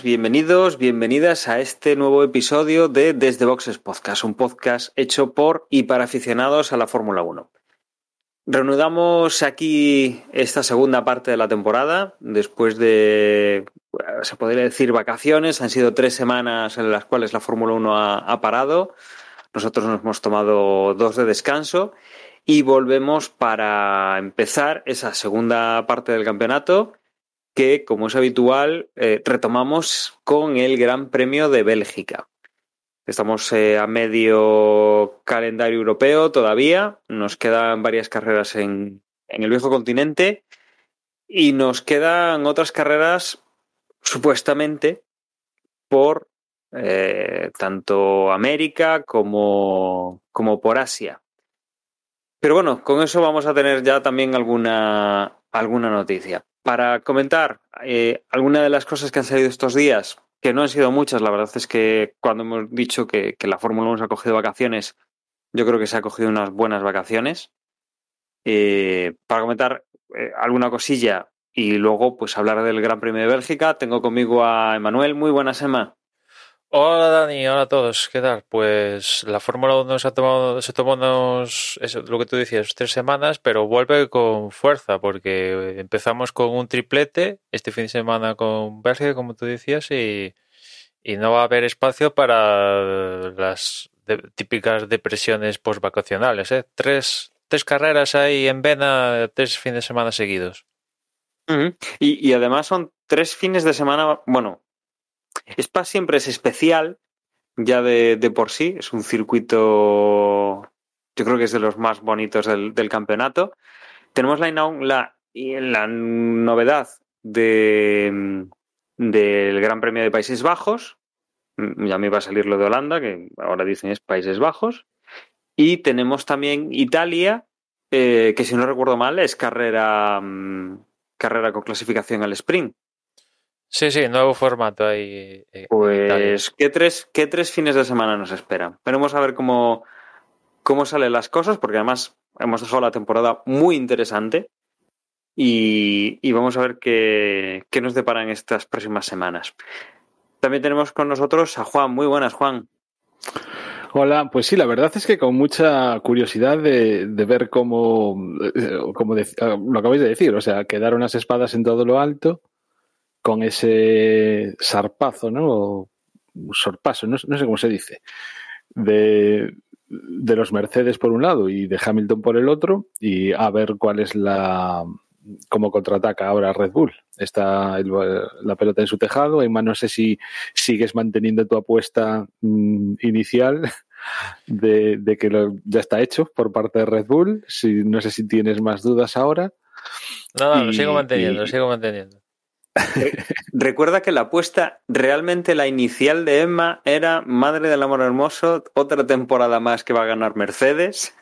bienvenidos, bienvenidas a este nuevo episodio de Desde Boxes Podcast, un podcast hecho por y para aficionados a la Fórmula 1. Reanudamos aquí esta segunda parte de la temporada, después de, se podría decir, vacaciones. Han sido tres semanas en las cuales la Fórmula 1 ha, ha parado. Nosotros nos hemos tomado dos de descanso y volvemos para empezar esa segunda parte del campeonato que, como es habitual, eh, retomamos con el Gran Premio de Bélgica. Estamos eh, a medio calendario europeo todavía, nos quedan varias carreras en, en el viejo continente y nos quedan otras carreras supuestamente por eh, tanto América como, como por Asia. Pero bueno, con eso vamos a tener ya también alguna, alguna noticia. Para comentar eh, alguna de las cosas que han salido estos días, que no han sido muchas, la verdad es que cuando hemos dicho que, que la Fórmula 1 se ha cogido vacaciones, yo creo que se ha cogido unas buenas vacaciones. Eh, para comentar eh, alguna cosilla y luego pues hablar del Gran Premio de Bélgica, tengo conmigo a Emanuel. Muy buenas, Emma. Hola Dani, hola a todos, ¿qué tal? Pues la Fórmula 1 se, ha tomado, se tomó unos, eso, lo que tú decías, tres semanas, pero vuelve con fuerza porque empezamos con un triplete este fin de semana con Bélgica, como tú decías, y, y no va a haber espacio para las típicas depresiones postvacacionales. ¿eh? Tres, tres carreras ahí en vena, tres fines de semana seguidos. Y, y además son tres fines de semana, bueno, Spa siempre es especial, ya de, por sí, es un circuito, yo creo que es de los más bonitos del, campeonato. Tenemos la, la, la novedad de, del Gran Premio de Países Bajos, ya me iba a salir lo de Holanda, que ahora dicen es Países Bajos, y tenemos también Italia, eh, que si no recuerdo mal es carrera, mm, carrera con clasificación al sprint. Sí, sí, nuevo formato ahí. Eh, pues, ¿qué tres, ¿qué tres fines de semana nos esperan? Veremos a ver cómo, cómo salen las cosas, porque además hemos dejado la temporada muy interesante y, y vamos a ver qué, qué nos deparan estas próximas semanas. También tenemos con nosotros a Juan. Muy buenas, Juan. Hola, pues sí, la verdad es que con mucha curiosidad de, de ver cómo, cómo de, lo acabáis de decir, o sea, quedaron las espadas en todo lo alto con ese sarpazo, ¿no? O sorpaso, no, no sé cómo se dice, de, de, los Mercedes por un lado y de Hamilton por el otro, y a ver cuál es la cómo contraataca ahora Red Bull. Está el, la pelota en su tejado. Emma, no sé si sigues manteniendo tu apuesta mmm, inicial de, de que lo, ya está hecho por parte de Red Bull. Si, no sé si tienes más dudas ahora. No, no, y, lo sigo manteniendo, y, lo sigo manteniendo. Recuerda que la apuesta, realmente la inicial de Emma era Madre del Amor Hermoso, otra temporada más que va a ganar Mercedes.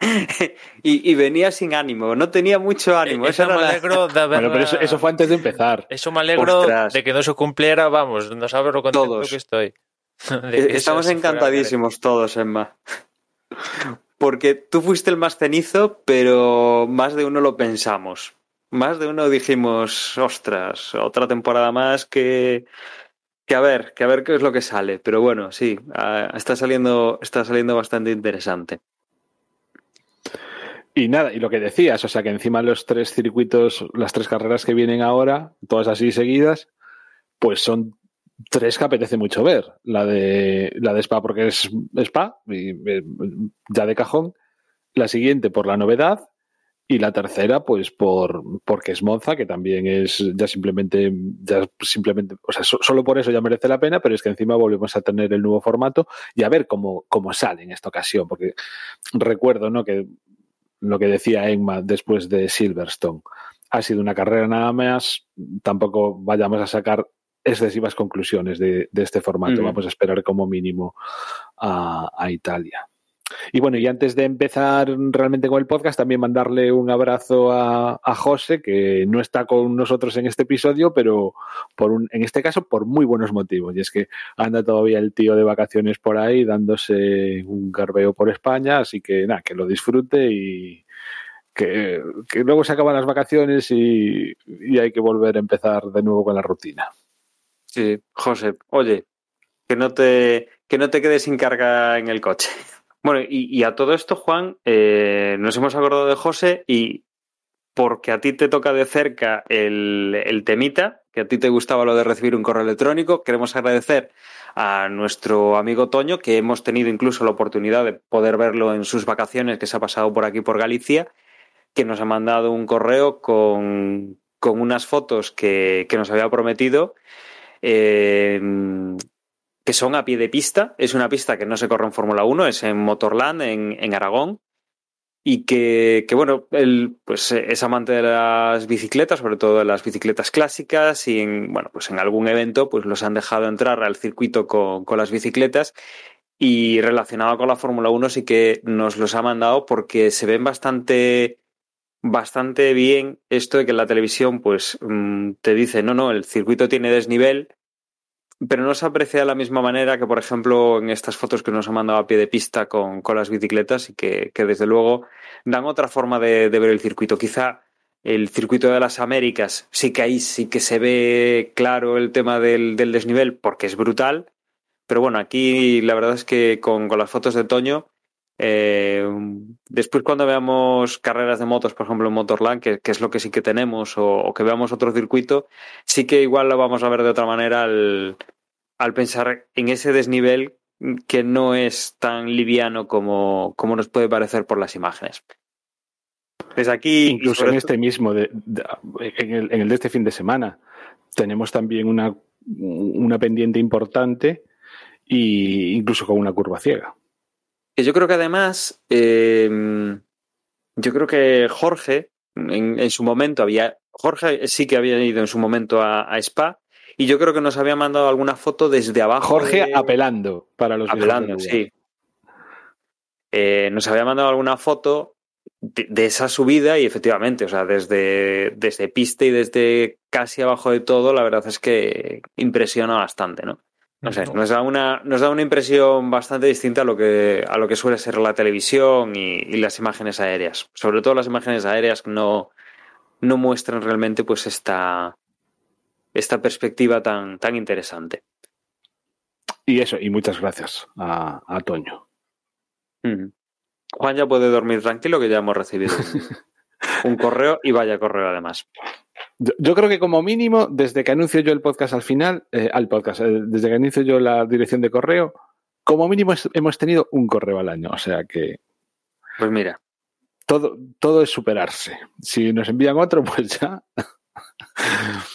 y, y, venía sin ánimo, no tenía mucho ánimo. Eso me alegro la... de haber... Bueno, pero eso, eso, fue antes de empezar. Eso me alegro Ostras. de que no se cumpliera, vamos, no sabes lo contento todos. que estoy. Que Estamos encantadísimos todos, Emma. Porque tú fuiste el más cenizo, pero más de uno lo pensamos más de uno dijimos, ostras, otra temporada más que, que a ver, que a ver qué es lo que sale. Pero bueno, sí, está saliendo, está saliendo bastante interesante. Y nada, y lo que decías, o sea que encima los tres circuitos, las tres carreras que vienen ahora, todas así seguidas, pues son tres que apetece mucho ver. La de la de Spa porque es Spa, y, ya de cajón. La siguiente por la novedad y la tercera, pues por porque es Monza, que también es ya simplemente, ya simplemente, o sea, so, solo por eso ya merece la pena, pero es que encima volvemos a tener el nuevo formato y a ver cómo, cómo sale en esta ocasión, porque recuerdo, ¿no? Que lo que decía Emma después de Silverstone, ha sido una carrera nada más, tampoco vayamos a sacar excesivas conclusiones de, de este formato, mm. vamos a esperar como mínimo a, a Italia. Y bueno, y antes de empezar realmente con el podcast, también mandarle un abrazo a, a José, que no está con nosotros en este episodio, pero por un, en este caso por muy buenos motivos. Y es que anda todavía el tío de vacaciones por ahí dándose un garbeo por España, así que nada, que lo disfrute y que, que luego se acaban las vacaciones y, y hay que volver a empezar de nuevo con la rutina. Sí, José, oye, que no te, que no te quedes sin carga en el coche. Bueno, y, a todo esto, Juan, eh, nos hemos acordado de José y porque a ti te toca de cerca el, temita, que a ti te gustaba lo de recibir un correo electrónico, queremos agradecer a nuestro amigo Toño, que hemos tenido incluso la oportunidad de poder verlo en sus vacaciones, que se ha pasado por aquí por Galicia, que nos ha mandado un correo con, unas fotos que, que, nos había prometido. Eh, que son a pie de pista. Es una pista que no se corre en Fórmula 1, es en Motorland, en, en Aragón. Y que, que, bueno, él pues es amante de las bicicletas, sobre todo de las bicicletas clásicas, y en, bueno, pues en algún evento pues los han dejado entrar al circuito con, con las bicicletas. Y relacionado con la Fórmula 1 sí que nos los ha mandado porque se ven bastante bastante bien esto de que la televisión pues mm, te dice no, no, el circuito tiene desnivel, pero no se aprecia de la misma manera que, por ejemplo, en estas fotos que nos ha mandado a pie de pista con, con las bicicletas y que, que, desde luego dan otra forma de, ver el circuito. Quizá el circuito de las Américas sí que ahí sí que se ve claro el tema del, del desnivel porque es brutal, pero bueno, aquí la verdad es que con, con las fotos de Toño, eh, después cuando veamos carreras de motos, por ejemplo en Motorland, que, es lo que sí que tenemos, o, que veamos otro circuito, sí que igual lo vamos a ver de otra manera al, al pensar en ese desnivel que no es tan liviano como, como nos puede parecer por las imágenes. Desde aquí. Incluso en este mismo, de, de, en, el, en, el, de este fin de semana, tenemos también una, una pendiente importante e incluso con una curva ciega. Yo creo que además, eh, yo creo que Jorge, en, en, su momento había. Jorge sí que había ido en su momento a, a Spa y yo creo que nos había mandado alguna foto desde abajo. Jorge de... apelando para los Apelando, sí. Eh, nos había mandado alguna foto de, de, esa subida y efectivamente, o sea, desde, desde pista y desde casi abajo de todo, la verdad es que impresiona bastante, ¿no? No sé, nos da una, nos da una impresión bastante distinta a lo que, a lo que suele ser la televisión y, y las imágenes aéreas. Sobre todo las imágenes aéreas no, no muestran realmente pues esta, esta perspectiva tan, tan interesante. Y eso, y muchas gracias a, a Toño. Mm. Juan ya puede dormir tranquilo que ya hemos recibido un, correo y vaya correo además. Yo, yo, creo que como mínimo, desde que anuncio yo el podcast al final, eh, al podcast, eh, desde que anuncio yo la dirección de correo, como mínimo es, hemos tenido un correo al año. O sea que. Pues mira. Todo, todo es superarse. Si nos envían otro, pues ya.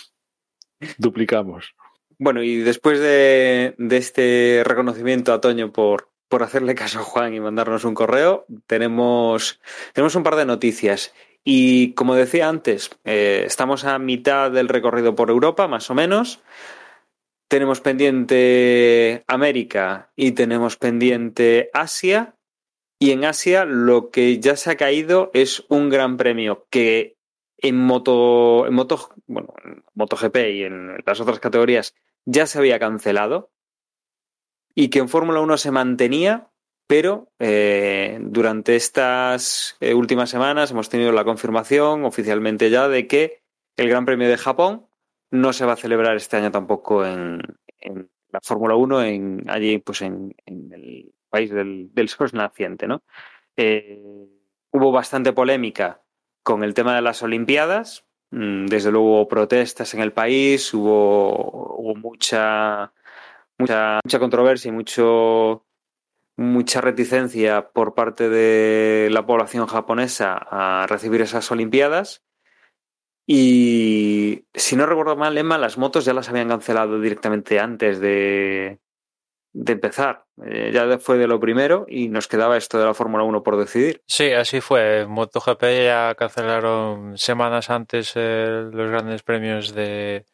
duplicamos. Bueno, y después de, este reconocimiento a Toño por, por hacerle caso a Juan y mandarnos un correo, tenemos, tenemos un par de noticias. Y como decía antes, eh, estamos a mitad del recorrido por Europa, más o menos. Tenemos pendiente América y tenemos pendiente Asia. Y en Asia lo que ya se ha caído es un gran premio que en moto, en moto, bueno, en MotoGP y en las otras categorías ya se había cancelado y que en Fórmula 1 se mantenía, pero eh, durante estas eh, últimas semanas hemos tenido la confirmación oficialmente ya de que el Gran Premio de Japón no se va a celebrar este año tampoco en, la Fórmula 1, en, allí pues en, en el país del, del sol naciente, ¿no? Eh, hubo bastante polémica con el tema de las Olimpiadas. Mm, desde luego hubo protestas en el país, hubo, hubo mucha, mucha, mucha controversia y mucho, mucha reticencia por parte de la población japonesa a recibir esas Olimpiadas. Y si no recuerdo mal, Emma, las motos ya las habían cancelado directamente antes de, de empezar. Eh, ya fue de lo primero y nos quedaba esto de la Fórmula 1 por decidir. Sí, así fue. MotoGP ya cancelaron semanas antes eh, los grandes premios de,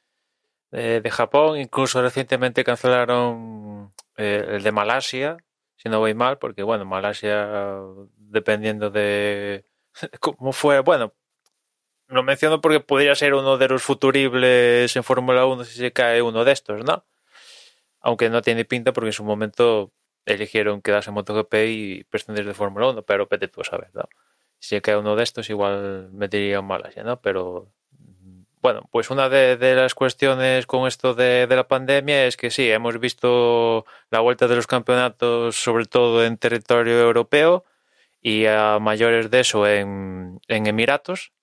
de, Japón. Incluso recientemente cancelaron eh, el de Malasia. si no voy mal, porque bueno, Malasia, dependiendo de cómo fue, bueno, lo menciono porque podría ser uno de los futuribles en Fórmula 1 si se cae uno de estos, ¿no? Aunque no tiene pinta porque en su momento eligieron quedarse en MotoGP y prescindir de Fórmula 1, pero pete tú a saber, ¿no? Si cae uno de estos, igual metería un Malasia, ¿no? Pero bueno, pues una de, las cuestiones con esto de, la pandemia es que sí, hemos visto la vuelta de los campeonatos, sobre todo en territorio europeo y a mayores de eso en, Emiratos.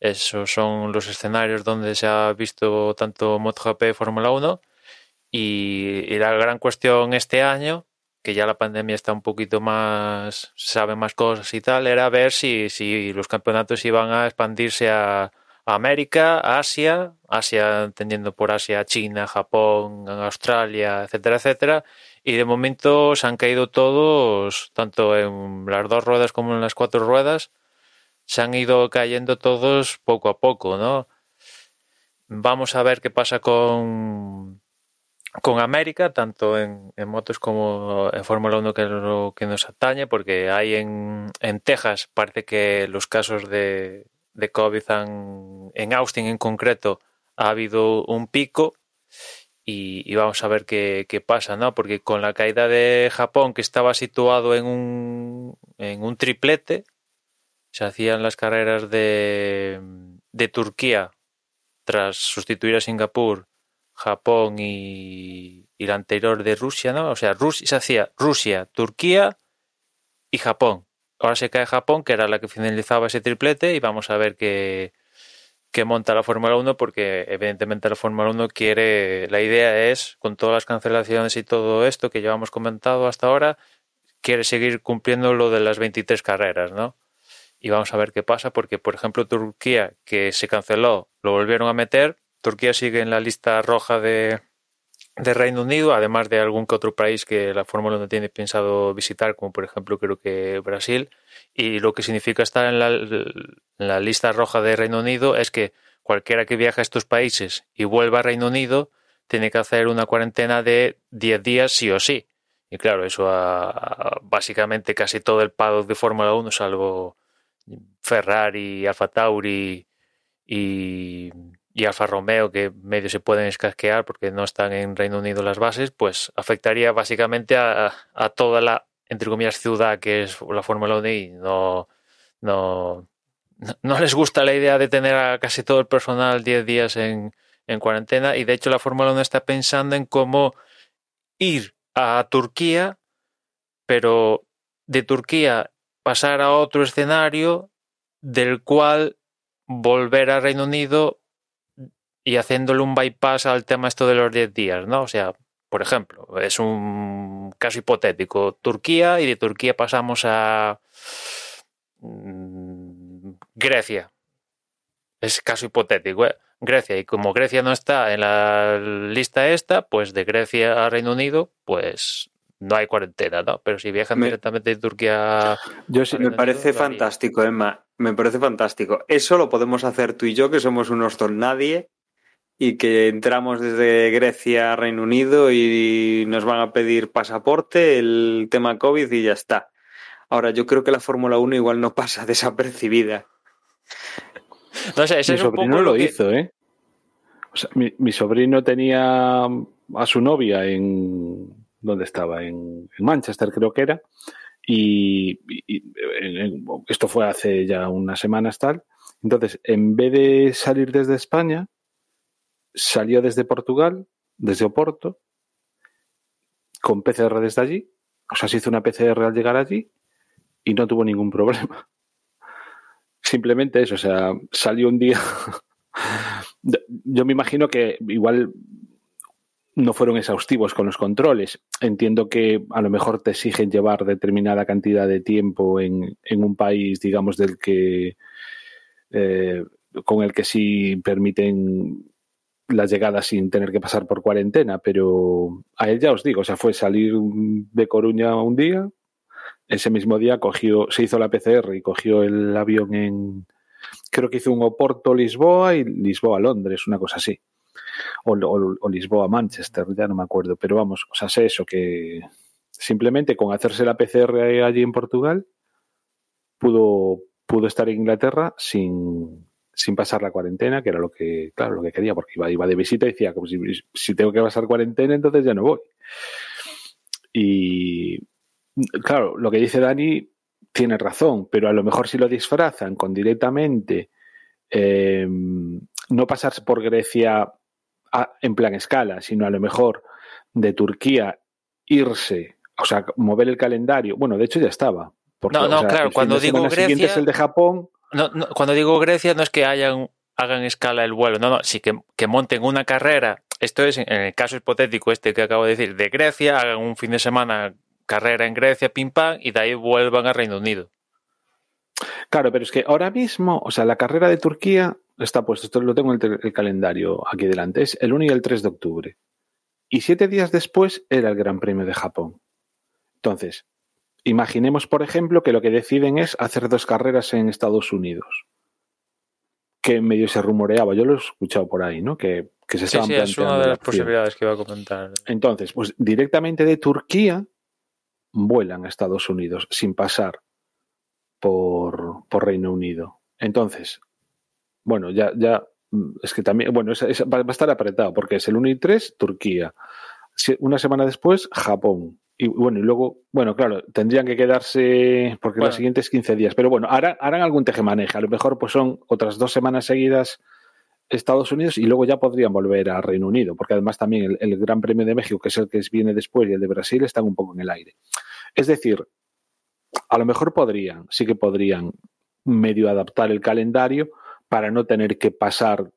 Esos son los escenarios donde se ha visto tanto MotoGP y Fórmula 1. Y, la gran cuestión este año, que ya la pandemia está un poquito más, sabe más cosas y tal, era ver si, si los campeonatos iban a expandirse a América, Asia, Asia entendiendo por Asia, China, Japón, Australia, etcétera, etcétera. Y de momento se han caído todos, tanto en las dos ruedas como en las cuatro ruedas, se han ido cayendo todos poco a poco, ¿no? Vamos a ver qué pasa con, con América, tanto en, motos como en Fórmula 1, que es lo que nos atañe, porque hay en, en Texas, parece que los casos de, de COVID en Austin en concreto ha habido un pico y, vamos a ver qué, pasa, ¿no? Porque con la caída de Japón, que estaba situado en un, en un triplete, se hacían las carreras de, de Turquía tras sustituir a Singapur, Japón y, la anterior de Rusia, ¿no? O sea, Rusia, se hacía Rusia, Turquía y Japón. Ahora se cae Japón, que era la que finalizaba ese triplete, y vamos a ver qué, monta la Fórmula 1, porque evidentemente la Fórmula 1 quiere, la idea es, con todas las cancelaciones y todo esto que llevamos comentado hasta ahora, quiere seguir cumpliendo lo de las 23 carreras, ¿no? Y vamos a ver qué pasa, porque por ejemplo Turquía, que se canceló, lo volvieron a meter, Turquía sigue en la lista roja de, de Reino Unido, además de algún que otro país que la Fórmula 1 tiene pensado visitar, como por ejemplo creo que Brasil, y lo que significa estar en la, lista roja de Reino Unido es que cualquiera que viaje a estos países y vuelva a Reino Unido tiene que hacer una cuarentena de 10 días sí o sí. Y claro, eso a, básicamente casi todo el paddock de Fórmula 1, salvo Ferrari, Alfa Tauri y y Alfa Romeo, que medio se pueden escasquear porque no están en Reino Unido las bases, pues afectaría básicamente a, toda la, entre comillas, ciudad que es la Fórmula 1 y no, no, no les gusta la idea de tener a casi todo el personal 10 días en, en cuarentena. Y de hecho la Fórmula 1 está pensando en cómo ir a Turquía, pero de Turquía pasar a otro escenario del cual volver a Reino Unido y haciéndole un bypass al tema esto de los 10 días, ¿no? O sea, por ejemplo, es un caso hipotético, Turquía y de Turquía pasamos a mm, Grecia. Es caso hipotético, ¿eh? Grecia, y como Grecia no está en la lista esta, pues de Grecia a Reino Unido, pues no hay cuarentena, ¿no? Pero si viajan directamente de Turquía. Yo sí, me parece fantástico, Emma. Me parece fantástico. Eso lo podemos hacer tú y yo, que somos unos don nadie, y que entramos desde Grecia a Reino Unido y nos van a pedir pasaporte, el tema COVID y ya está. Ahora, yo creo que la Fórmula 1 igual no pasa desapercibida. No sé, mi sobrino lo, hizo, ¿eh? O sea, mi, sobrino tenía a su novia en. ¿Dónde estaba? En, Manchester, creo que era. Y, esto fue hace ya unas semanas tal. Entonces, en vez de salir desde España, salió desde Portugal, desde Oporto, con PCR desde allí. O sea, se hizo una PCR al llegar allí y no tuvo ningún problema. Simplemente eso, o sea, salió un día. Yo me imagino que igual no fueron exhaustivos con los controles. Entiendo que a lo mejor te exigen llevar determinada cantidad de tiempo en, un país, digamos, del que eh, con el que sí permiten la llegada sin tener que pasar por cuarentena, pero a él ya os digo, o sea, fue salir de Coruña un día, ese mismo día cogió, se hizo la PCR y cogió el avión en, creo que hizo un Oporto-Lisboa y Lisboa-Londres, una cosa así. O, Lisboa-Manchester, ya no me acuerdo, pero vamos, o sea, sé eso, que simplemente con hacerse la PCR allí en Portugal, pudo, pudo estar en Inglaterra sin, sin pasar la cuarentena, que era lo que, claro, lo que quería, porque iba, iba de visita y decía, como si, si tengo que pasar cuarentena, entonces ya no voy. Y claro, lo que dice Dani tiene razón, pero a lo mejor si lo disfrazan con directamente eh, no pasar por Grecia a, en plan escala, sino a lo mejor de Turquía irse, o sea, mover el calendario. Bueno, de hecho ya estaba. Porque, no, no, o sea, claro, el cuando digo Grecia, es el de Japón. No, no, cuando digo Grecia no es que hagan escala el vuelo, no, no, sí que, que monten una carrera. Esto es en el caso hipotético este que acabo de decir de Grecia, hagan un fin de semana carrera en Grecia, pim pam, y de ahí vuelvan a Reino Unido. Claro, pero es que ahora mismo, o sea, la carrera de Turquía está puesto, esto lo tengo en el, el calendario aquí delante, es el 1 y el 3 de octubre. Y siete días después era el Gran Premio de Japón. Entonces, imaginemos, por ejemplo, que lo que deciden es hacer dos carreras en Estados Unidos. Que medio se rumoreaba, yo lo he escuchado por ahí, ¿no? Que, que se Sí, estaban sí, es planteando una de la las posibilidades que iba a comentar. Entonces, pues directamente de Turquía vuelan a Estados Unidos sin pasar por, por Reino Unido. Entonces, bueno, ya, ya mm, es que también, bueno, es- es- va a estar apretado porque es el 1 y 3, Turquía. Una semana después, Japón. Y bueno, y luego, bueno, claro, tendrían que quedarse, porque la Bueno. siguiente es 15 días, pero bueno, harán, harán algún tejemaneje. A lo mejor pues son otras dos semanas seguidas Estados Unidos y luego ya podrían volver a Reino Unido, porque además también el, el Gran Premio de México, que es el que viene después, y el de Brasil están un poco en el aire. Es decir, a lo mejor podrían, sí que podrían medio adaptar el calendario para no tener que pasar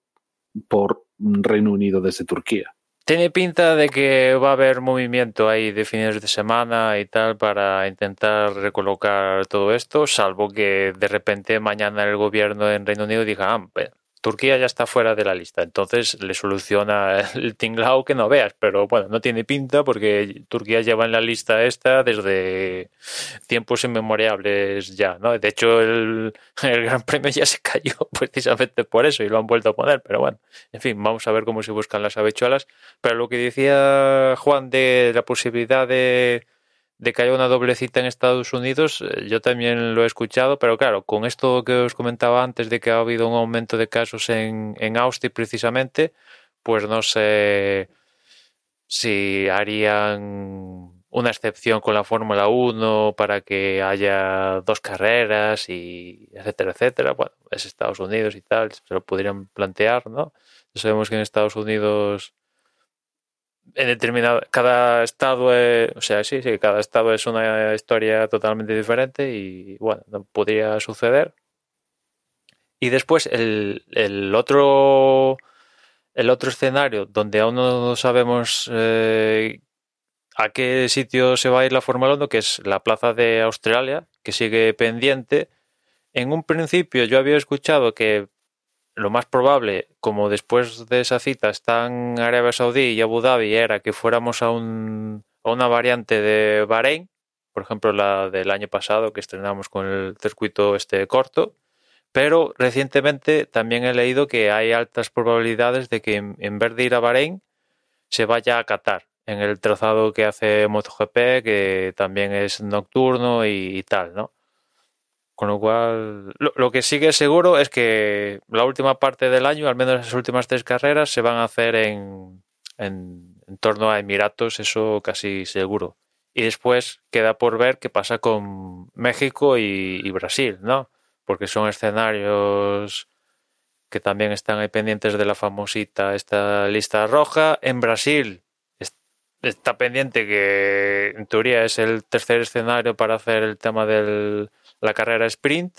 por Reino Unido desde Turquía. Tiene pinta de que va a haber movimiento ahí de fines de semana y tal para intentar recolocar todo esto, salvo que de repente mañana el gobierno en Reino Unido diga, ah, ve, Turquía ya está fuera de la lista, entonces le soluciona el tinglao que no veas, pero bueno, no tiene pinta porque Turquía lleva en la lista esta desde tiempos inmemorables ya, ¿no? De hecho, el, el Gran Premio ya se cayó precisamente por eso y lo han vuelto a poner, pero bueno, en fin, vamos a ver cómo se buscan las habichuelas. Pero lo que decía Juan de la posibilidad de, de que haya una doble cita en Estados Unidos, eh, yo también lo he escuchado, pero claro, con esto que os comentaba antes de que ha habido un aumento de casos en, en Austin precisamente, pues no sé si harían una excepción con la Fórmula 1 para que haya dos carreras y etcétera, etcétera. Bueno, es Estados Unidos y tal, se lo podrían plantear, ¿no? Sabemos que en Estados Unidos en determinado cada estado es, o sea sí sí cada estado es una historia totalmente diferente y bueno no podría suceder. Y después el, el otro el otro escenario donde aún no sabemos eh, a qué sitio se va a ir la Fórmula 1 que es la plaza de Australia que sigue pendiente. En un principio yo había escuchado que lo más probable, como después de esa cita están Arabia Saudí y Abu Dhabi, era que fuéramos a, un, a una variante de Bahrein, por ejemplo la del año pasado que estrenamos con el circuito este corto, pero recientemente también he leído que hay altas probabilidades de que en, vez de ir a Bahrein se vaya a Qatar en el trazado que hace MotoGP, que también es nocturno y, y tal, ¿no? Con lo cual, lo, que sí que es seguro es que la última parte del año, al menos las últimas tres carreras, se van a hacer en, en, en, torno a Emiratos, eso casi seguro. Y después queda por ver qué pasa con México y, y Brasil, ¿no? Porque son escenarios que también están ahí pendientes de la famosita esta lista roja. En Brasil está pendiente que en teoría es el tercer escenario para hacer el tema del la carrera sprint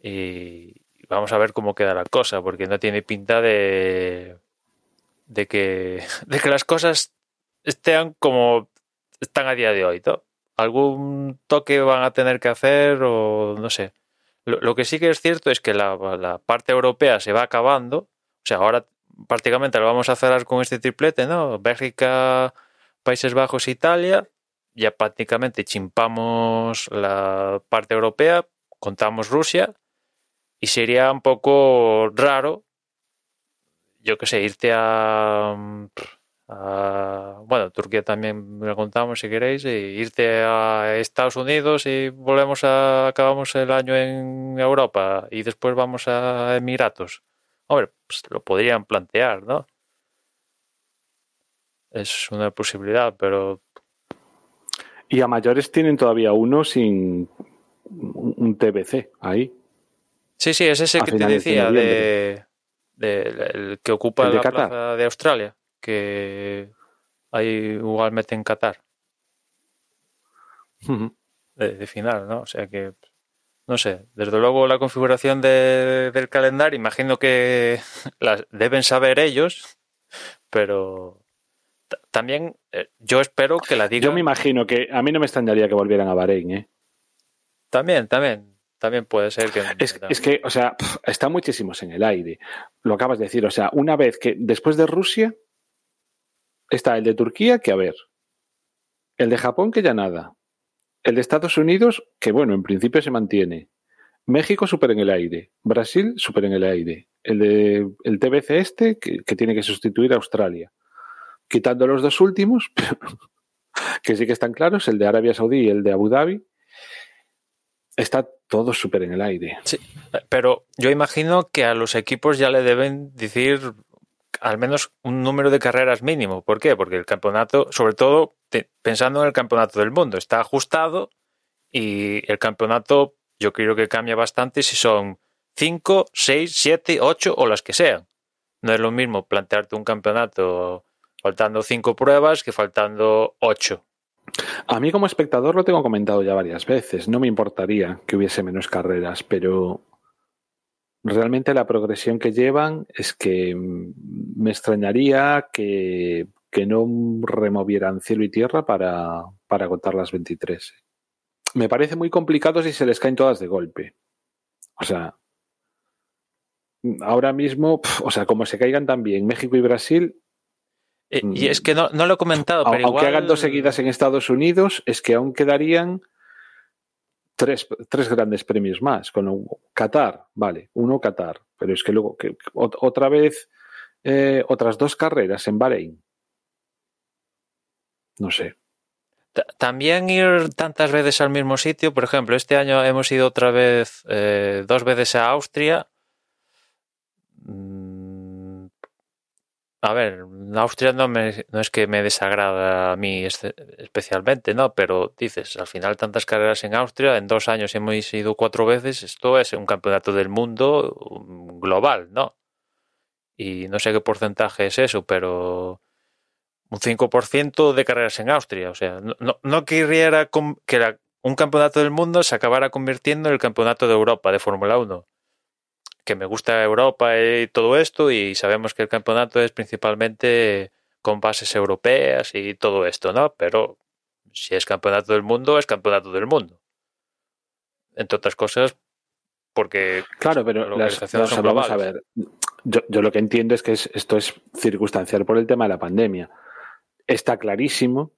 y vamos a ver cómo queda la cosa porque no tiene pinta de de que de que las cosas estén como están a día de hoy algún toque van a tener que hacer o no sé lo, lo que sí que es cierto es que la, la, parte europea se va acabando o sea ahora prácticamente lo vamos a cerrar con este triplete no Bélgica Países Bajos Italia ya prácticamente chimpamos la parte europea, contamos Rusia, y sería un poco raro, yo que sé, irte a, bueno, Turquía también me contamos si queréis, y irte a Estados Unidos y volvemos a, acabamos el año en Europa y después vamos a Emiratos. Hombre, pues lo podrían plantear, ¿no? Es una posibilidad, pero... Y a mayores tienen todavía uno sin un TBC ahí. Sí, sí, es ese que te decía, de, el que ocupa la plaza de Australia que hay igualmente en Qatar. de, final, ¿no? O sea que, no sé, desde luego la configuración del calendario, imagino que las deben saber ellos, pero también eh, yo espero que la digan. Yo me imagino que a mí no me extrañaría que volvieran a Bahrein, ¿eh? También, también. También puede ser que. Es, es que, o sea, está muchísimos en el aire. Lo acabas de decir. O sea, una vez que después de Rusia, Está el de Turquía, que a ver. El de Japón, que ya nada. El de Estados Unidos, que bueno, en principio se mantiene. México súper en el aire. Brasil súper en el aire. El de el TBC este, que, tiene que sustituir a Australia. Quitando los dos últimos, que sí que están claros, el de Arabia Saudí y el de Abu Dhabi, está todo súper en el aire. Sí, pero yo imagino que a los equipos ya le deben decir al menos un número de carreras mínimo. ¿Por qué? Porque el campeonato, sobre todo pensando en el campeonato del mundo, está ajustado y el campeonato yo creo que cambia bastante si son 5, 6, 7, 8 o las que sean. No es lo mismo plantearte un campeonato faltando 5 pruebas que faltando 8. A mí como espectador lo tengo comentado ya varias veces. No me importaría que hubiese menos carreras, pero realmente la progresión que llevan es que me extrañaría que, no removieran cielo y tierra para, para agotar las 23. Me parece muy complicado si se les caen todas de golpe. O sea, ahora mismo, o sea, como se caigan también México y Brasil. Eh, y es que no, lo he comentado, pero aunque hagan dos seguidas en Estados Unidos, es que aún quedarían tres, tres grandes premios más. Con Qatar, vale, uno Qatar, pero es que luego que, otra vez eh, otras dos carreras en Bahrein. No sé. También ir tantas veces al mismo sitio, por ejemplo, este año hemos ido otra vez eh, dos veces a Austria. A ver, Austria no, me, no es que me desagrada a mí especialmente, ¿no? Pero dices, al final tantas carreras en Austria, en dos años hemos ido cuatro veces, esto es un campeonato del mundo global, ¿no? Y no sé qué porcentaje es eso, pero un 5% de carreras en Austria. O sea, no, no querría que un campeonato del mundo se acabara convirtiendo en el campeonato de Europa de Fórmula 1 que me gusta Europa y todo esto y sabemos que el campeonato es principalmente con bases europeas y todo esto, ¿no? Pero si es campeonato del mundo, es campeonato del mundo. Entre otras cosas, porque... Claro, pero las, vamos a ver. Yo, yo, lo que entiendo es que esto es circunstancial por el tema de la pandemia. Está clarísimo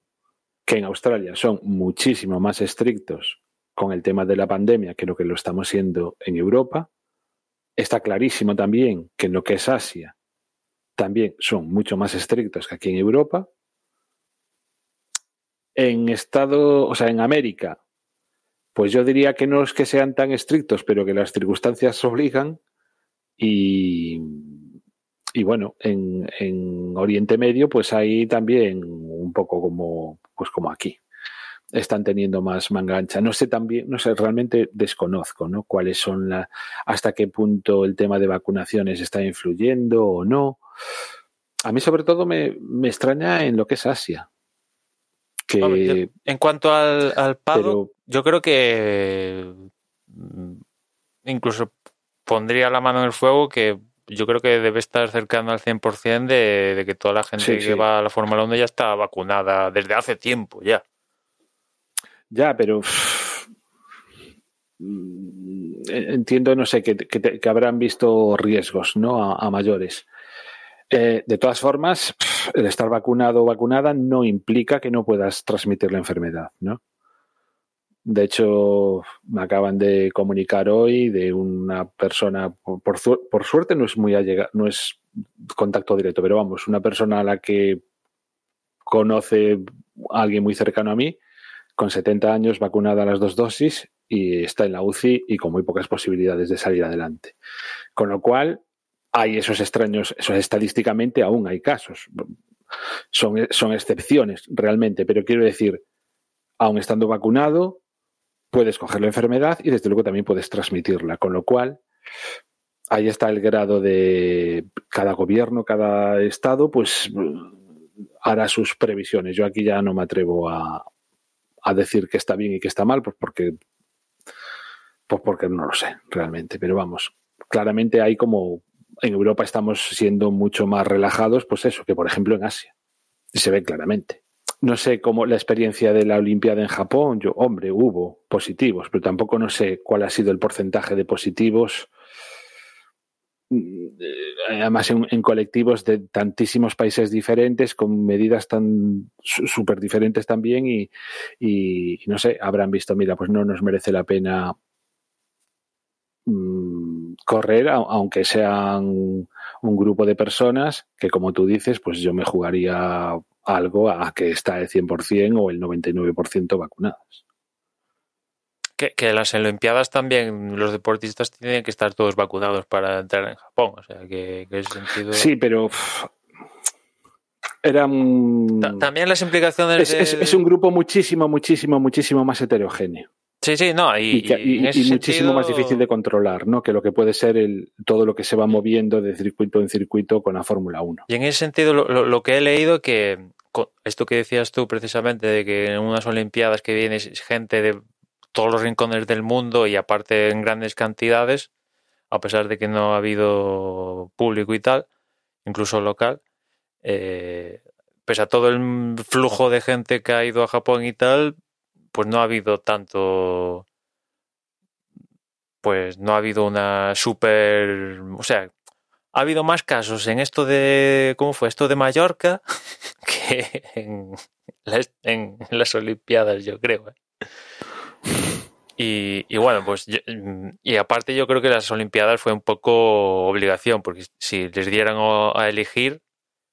que en Australia son muchísimo más estrictos con el tema de la pandemia que lo que lo estamos siendo en Europa Está clarísimo también que en lo que es Asia también son mucho más estrictos que aquí en Europa. En Estado, o sea, en América, pues yo diría que no es que sean tan estrictos, pero que las circunstancias obligan. Y, y bueno, en, en Oriente Medio, pues hay también un poco como, pues como aquí están teniendo más manga ancha. No sé también, no sé, realmente desconozco, ¿no? Cuáles son la, hasta qué punto el tema de vacunaciones está influyendo o no. A mí sobre todo me, extraña en lo que es Asia. Que, en cuanto al, al pago, yo creo que mm, incluso pondría la mano en el fuego que yo creo que debe estar cercano al 100% de, de que toda la gente que va a la Fórmula 1 ya está vacunada desde hace tiempo ya. Ya, pero mm, entiendo, no sé, que, que, habrán visto riesgos, ¿no? A, mayores. Eh, de todas formas, el estar vacunado o vacunada no implica que no puedas transmitir la enfermedad, ¿no? De hecho, me acaban de comunicar hoy de una persona, por, por suerte no es muy allegada, no es contacto directo, pero vamos, una persona a la que conoce a alguien muy cercano a mí, con 70 años, vacunada a las dos dosis y está en la UCI y con muy pocas posibilidades de salir adelante. Con lo cual, hay esos extraños, estadísticamente aún hay casos. Son, son excepciones realmente, pero quiero decir, aún estando vacunado, puedes coger la enfermedad y desde luego también puedes transmitirla. Con lo cual, ahí está el grado de cada gobierno, cada estado, pues hará sus previsiones. Yo aquí ya no me atrevo a, a decir que está bien y que está mal, pues porque, pues porque no lo sé realmente. Pero vamos, claramente hay como en Europa estamos siendo mucho más relajados, pues eso, que por ejemplo en Asia. Y se ve claramente. No sé cómo la experiencia de la Olimpiada en Japón, yo, hombre, hubo positivos, pero tampoco no sé cuál ha sido el porcentaje de positivos además en, colectivos de tantísimos países diferentes, con medidas tan súper diferentes también y, no sé, habrán visto, mira, pues no nos merece la pena mm, correr, aunque sean un grupo de personas que, como tú dices, pues yo me jugaría algo a que está el 100% o el 99% vacunados que, las Olimpiadas también los deportistas tienen que estar todos vacunados para entrar en Japón. O sea, que, ese sentido. Sí, pero. Era También las implicaciones. Es, un grupo muchísimo, muchísimo, muchísimo más heterogéneo. Sí, sí, no. Y, muchísimo más difícil de controlar, ¿no? Que lo que puede ser el, todo lo que se va moviendo de circuito en circuito con la Fórmula 1. Y en ese sentido, lo, lo que he leído que esto que decías tú precisamente de que en unas Olimpiadas que viene gente de todos los rincones del mundo y aparte en grandes cantidades, a pesar de que no ha habido público y tal, incluso local, eh, pese a todo el flujo de gente que ha ido a Japón y tal, pues no ha habido tanto, pues no ha habido una super, o sea, ha habido más casos en esto de, ¿cómo fue? Esto de Mallorca que en las, en las Olimpiadas, yo creo. ¿eh? Y, bueno, pues y aparte yo creo que las Olimpiadas fue un poco obligación, porque si les dieran a elegir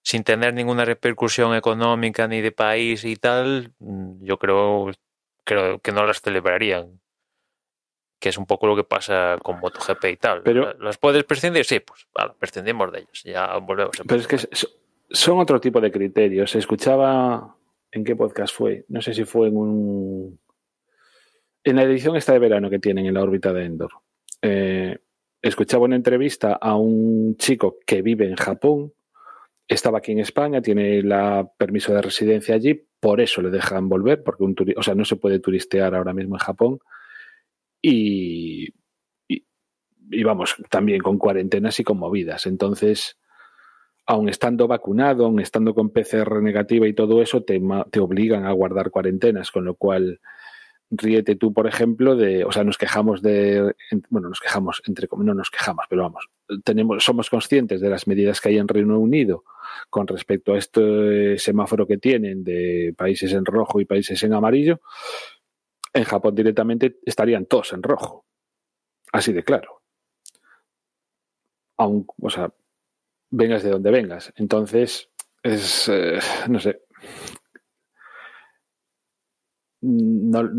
sin tener ninguna repercusión económica ni de país y tal, mm, yo creo, creo que no las celebrarían. Que es un poco lo que pasa con MotoGP y tal. Pero, ¿Las puedes prescindir? Sí, pues vale, prescindimos de ellos. Ya volvemos. A pero es que son otro tipo de criterios. Se escuchaba. ¿En qué podcast fue? No sé si fue en un en la edición esta de verano que tienen en la órbita de Endor, eh, escuchaba una entrevista a un chico que vive en Japón, estaba aquí en España, tiene la permiso de residencia allí, por eso le dejan volver, porque no se puede turistear ahora mismo en Japón. Y, vamos, también con cuarentenas y con movidas. Entonces, aun estando vacunado, aun estando con PCR negativa y todo eso, te obligan a guardar cuarentenas, con lo cual ríete tú, por ejemplo, de, o sea, nos quejamos de, bueno, nos quejamos, entre no nos quejamos, pero vamos, tenemos, somos conscientes de las medidas que hay en Reino Unido con respecto a este semáforo que tienen de países en rojo y países en amarillo. En Japón directamente estarían todos en rojo. Así de claro. Aun, o sea, vengas de donde vengas. Entonces, es, eh, no sé, no,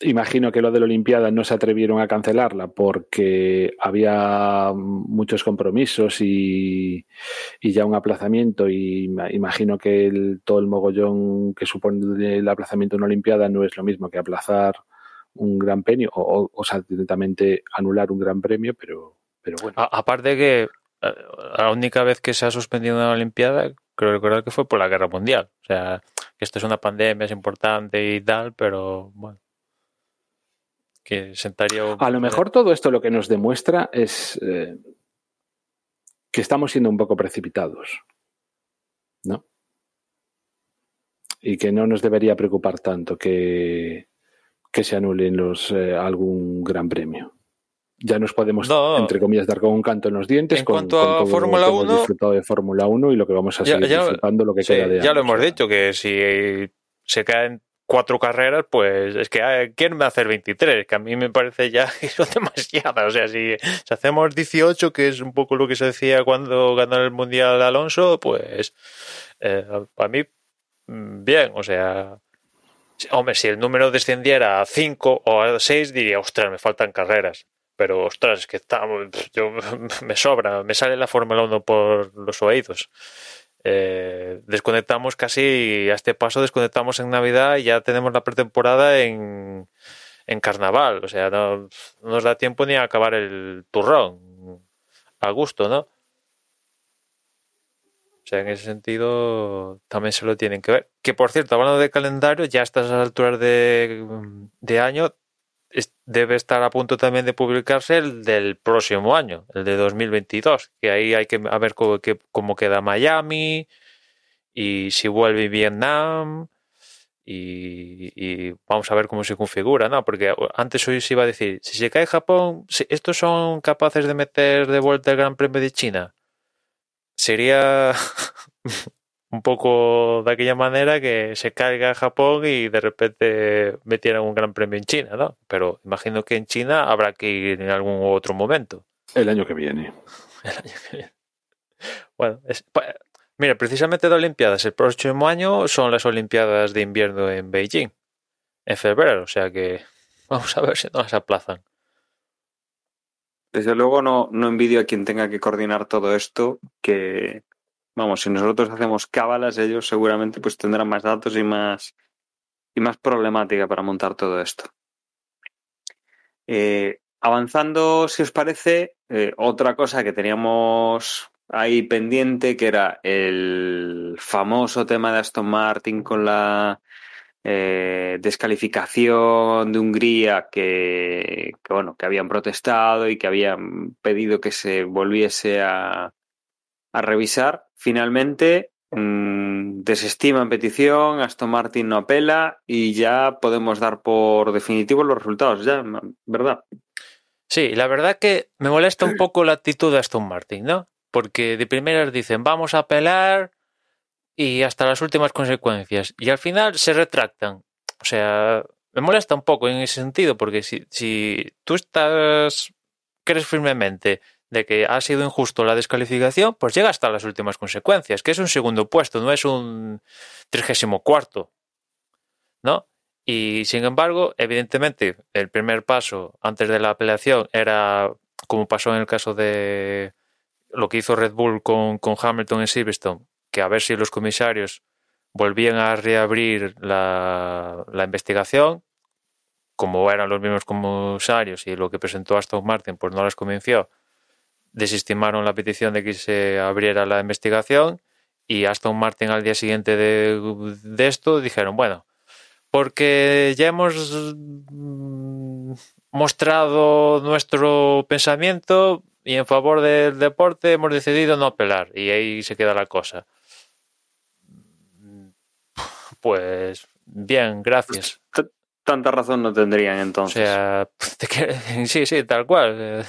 imagino que lo de la Olimpiada no se atrevieron a cancelarla porque había muchos compromisos y, ya un aplazamiento y imagino que todo el mogollón que supone el aplazamiento de una Olimpiada no es lo mismo que aplazar un gran premio o, o, sea, directamente anular un gran premio, pero, pero bueno. aparte que eh, la única vez que se ha suspendido una Olimpiada, creo recordar que fue por la Guerra Mundial. O sea, que esto es una pandemia, es importante y tal, pero bueno. Que sentaría. A lo mejor todo esto lo que nos demuestra es eh, que estamos siendo un poco precipitados. ¿No? Y que no nos debería preocupar tanto que, que se anulen los, eh, algún gran premio ya nos podemos, entre comillas, dar con un canto en los dientes. En cuanto a Fórmula 1. Hemos disfrutado de Fórmula 1 y lo que vamos a seguir disfrutando, lo que queda de Ya lo hemos dicho, que si se caen cuatro carreras, pues es que ah, ¿quién va a hacer 23? Que a mí me parece ya que son demasiadas. O sea, si, si hacemos 18, que es un poco lo que se decía cuando ganó el Mundial Alonso, pues eh, para mí mm, bien, o sea, hombre, si el número descendiera a 5 o a 6 diría, ostras, me faltan carreras. Pero, ostras, es que estamos, yo, me sobra, me sale la Fórmula 1 por los oídos. Eh, desconectamos casi, a este paso desconectamos en Navidad y ya tenemos la pretemporada en, en Carnaval. O sea, no, no nos da tiempo ni a acabar el turrón a gusto, ¿no? O sea, en ese sentido también se lo tienen que ver. Que por cierto, hablando de calendario, ya a estas alturas de, de año debe estar a punto también de publicarse el del próximo año, el de 2022, que ahí hay que ver cómo, queda Miami y si vuelve Vietnam y, vamos a ver cómo se configura, ¿no? Porque antes hoy se iba a decir, si se cae Japón, ¿estos son capaces de meter de vuelta el Gran Premio de China? Sería un poco de aquella manera que se caiga Japón y de repente metieran un gran premio en China, ¿no? Pero imagino que en China habrá que ir en algún otro momento. El año que viene. El año que viene. Bueno, mira, precisamente de Olimpiadas, el próximo año son las Olimpiadas de invierno en Beijing, en febrero, o sea que vamos a ver si no las aplazan. Desde luego no, no envidio a quien tenga que coordinar todo esto, que, Vamos, si nosotros hacemos cábalas, ellos seguramente pues tendrán más datos y más, y más problemática para montar todo esto. Eh, avanzando, si os parece, eh, otra cosa que teníamos ahí pendiente, que era el famoso tema de Aston Martin con la eh, descalificación de Hungría que, que, bueno, que habían protestado y que habían pedido que se volviese a, a revisar. Finalmente, mmm, desestiman petición, Aston Martin no apela y ya podemos dar por definitivos los resultados, ya, ¿verdad? Sí, la verdad que me molesta un poco la actitud de Aston Martin, ¿no? Porque de primeras dicen, vamos a apelar y hasta las últimas consecuencias. Y al final se retractan. O sea, me molesta un poco en ese sentido, porque si, si tú estás, crees firmemente de que ha sido injusto la descalificación, pues llega hasta las últimas consecuencias, que es un segundo puesto, no es un trigésimo cuarto. ¿No? Y sin embargo, evidentemente, el primer paso antes de la apelación era, como pasó en el caso de lo que hizo Red Bull con, con Hamilton en Silverstone, que a ver si los comisarios volvían a reabrir la, la investigación, como eran los mismos comisarios y lo que presentó Aston Martin, pues no les convenció desestimaron la petición de que se abriera la investigación y hasta un Martin al día siguiente de, de esto dijeron, bueno, porque ya hemos mm, mostrado nuestro pensamiento y en favor del deporte hemos decidido no apelar y ahí se queda la cosa. Pues bien, gracias. Tanta razón no tendrían entonces. O sea, sí, sí, tal cual.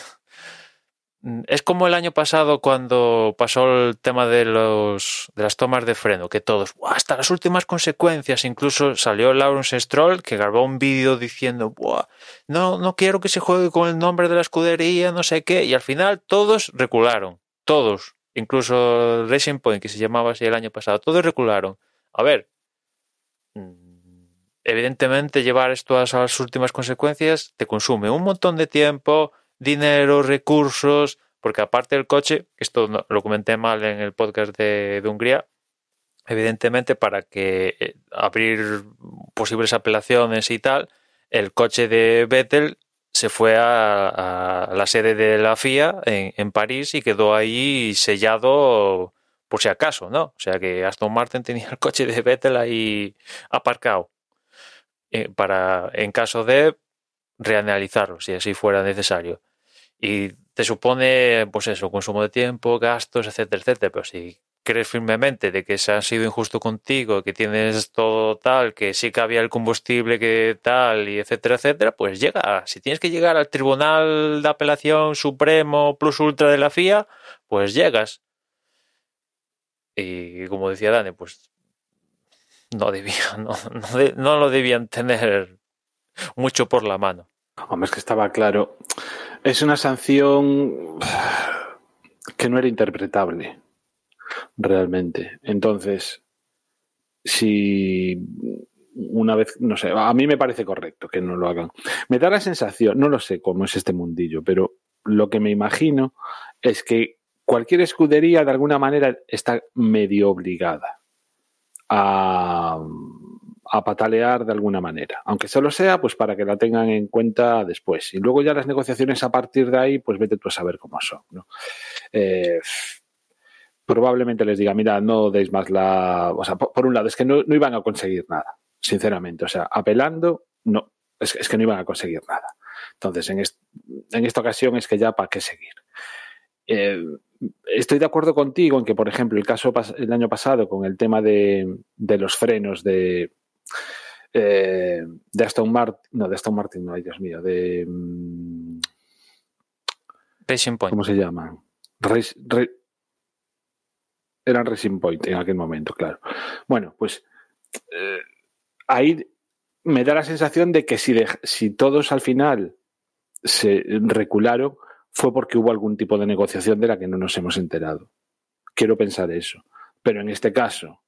Es como el año pasado cuando pasó el tema de los de las tomas de freno, que todos, hasta las últimas consecuencias, incluso salió Lawrence Stroll que grabó un vídeo diciendo, no, no quiero que se juegue con el nombre de la escudería, no sé qué, y al final todos recularon, todos, incluso Racing Point, que se llamaba así el año pasado, todos recularon. A ver, mm, evidentemente llevar esto a las últimas consecuencias te consume un montón de tiempo, dinero, recursos, porque aparte del coche, esto lo comenté mal en el podcast de, Hungría, evidentemente para que eh, abrir posibles apelaciones y tal, el coche de Vettel se fue a, la sede de la FIA en, París y quedó ahí sellado por si acaso, ¿no? O sea que Aston Martin tenía el coche de Vettel ahí aparcado eh, para, en caso de reanalizarlo, si así fuera necesario y te supone, pues eso, consumo de tiempo, gastos, etcétera, etcétera. Pero si crees firmemente de que se ha sido injusto contigo, que tienes todo tal, que sí que había el combustible que tal, y etcétera, etcétera, pues llega. Si tienes que llegar al Tribunal de Apelación Supremo Plus Ultra de la FIA, pues llegas. Y como decía Dani, pues no debía, no, no, no lo debían tener mucho por la mano. Hombre, es que estaba claro. Es una sanción que no era interpretable realmente. Entonces, si una vez, no sé, a mí me parece correcto que no lo hagan. Me da la sensación, no lo sé cómo es este mundillo, pero lo que me imagino es que cualquier escudería de alguna manera está medio obligada a, a patalear de alguna manera, aunque solo sea pues para que la tengan en cuenta después. Y luego ya las negociaciones a partir de ahí, pues vete tú a saber cómo son. Eh, probablemente les diga, mira, no deis más la... O sea, por, un lado, es que no, no, iban a conseguir nada, sinceramente. O sea, apelando, no, es, es que no iban a conseguir nada. Entonces, en, en esta ocasión es que ya para qué seguir. Eh, estoy de acuerdo contigo en que, por ejemplo, el caso el año pasado con el tema de, de los frenos de, eh, de Aston Martin, no, de Aston Martin, no, ay Dios mío, de... Um, Racing Point. ¿Cómo se llaman? Race, Ra eran Racing Point en aquel momento, claro. Bueno, pues eh, ahí me da la sensación de que si, de, si todos al final se recularon, fue porque hubo algún tipo de negociación de la que no nos hemos enterado. Quiero pensar eso. Pero en este caso,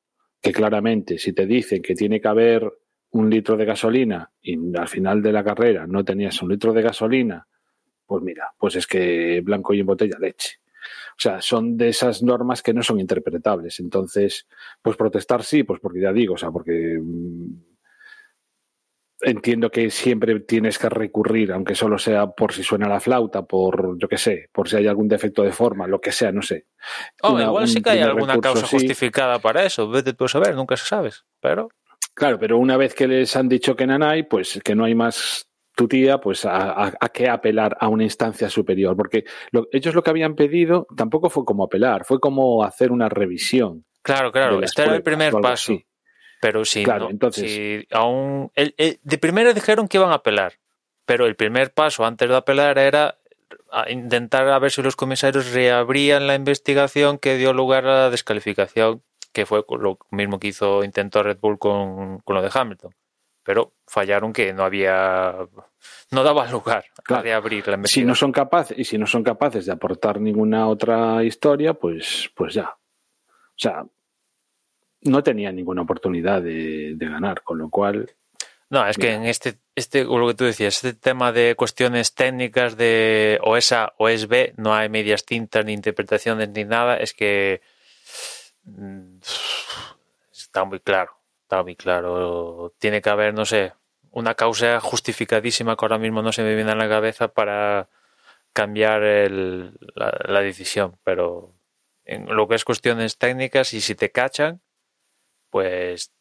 que claramente si te dicen que tiene que haber un litro de gasolina y al final de la carrera no tenías un litro de gasolina, pues mira, pues es que blanco y en botella leche. O sea, son de esas normas que no son interpretables. Entonces, pues protestar sí, pues porque ya digo, o sea, porque entiendo que siempre tienes que recurrir, aunque solo sea por si suena la flauta, por yo qué sé, por si hay algún defecto de forma, lo que sea, no sé. Oh, una, igual sí que hay alguna causa justificada para eso, vete tú a saber, nunca se sabes, pero... Claro, pero una vez que les han dicho que no hay, pues que no hay más tu tía, pues a, a, a qué apelar a una instancia superior, porque lo, ellos lo que habían pedido tampoco fue como apelar, fue como hacer una revisión. Claro, claro, este era el primer paso. Así. Pero si, claro, no, entonces, si aún. El, el, de primero dijeron que iban a apelar, pero el primer paso antes de apelar era a intentar a ver si los comisarios reabrían la investigación que dio lugar a la descalificación, que fue lo mismo que hizo intentó Red Bull con, con lo de Hamilton. Pero fallaron que no había. No daba lugar claro. a reabrir la Si investigación. no son capaces, y si no son capaces de aportar ninguna otra historia, pues, pues ya. O sea, no tenía ninguna oportunidad de, de, ganar, con lo cual. No, es mira. que en este, este, lo que tú decías, este tema de cuestiones técnicas de o es A o es B, no hay medias tintas ni interpretaciones ni nada, es que mm, está muy claro, está muy claro. Tiene que haber, no sé, una causa justificadísima que ahora mismo no se me viene a la cabeza para cambiar el, la, la decisión, pero en lo que es cuestiones técnicas y si te cachan, pues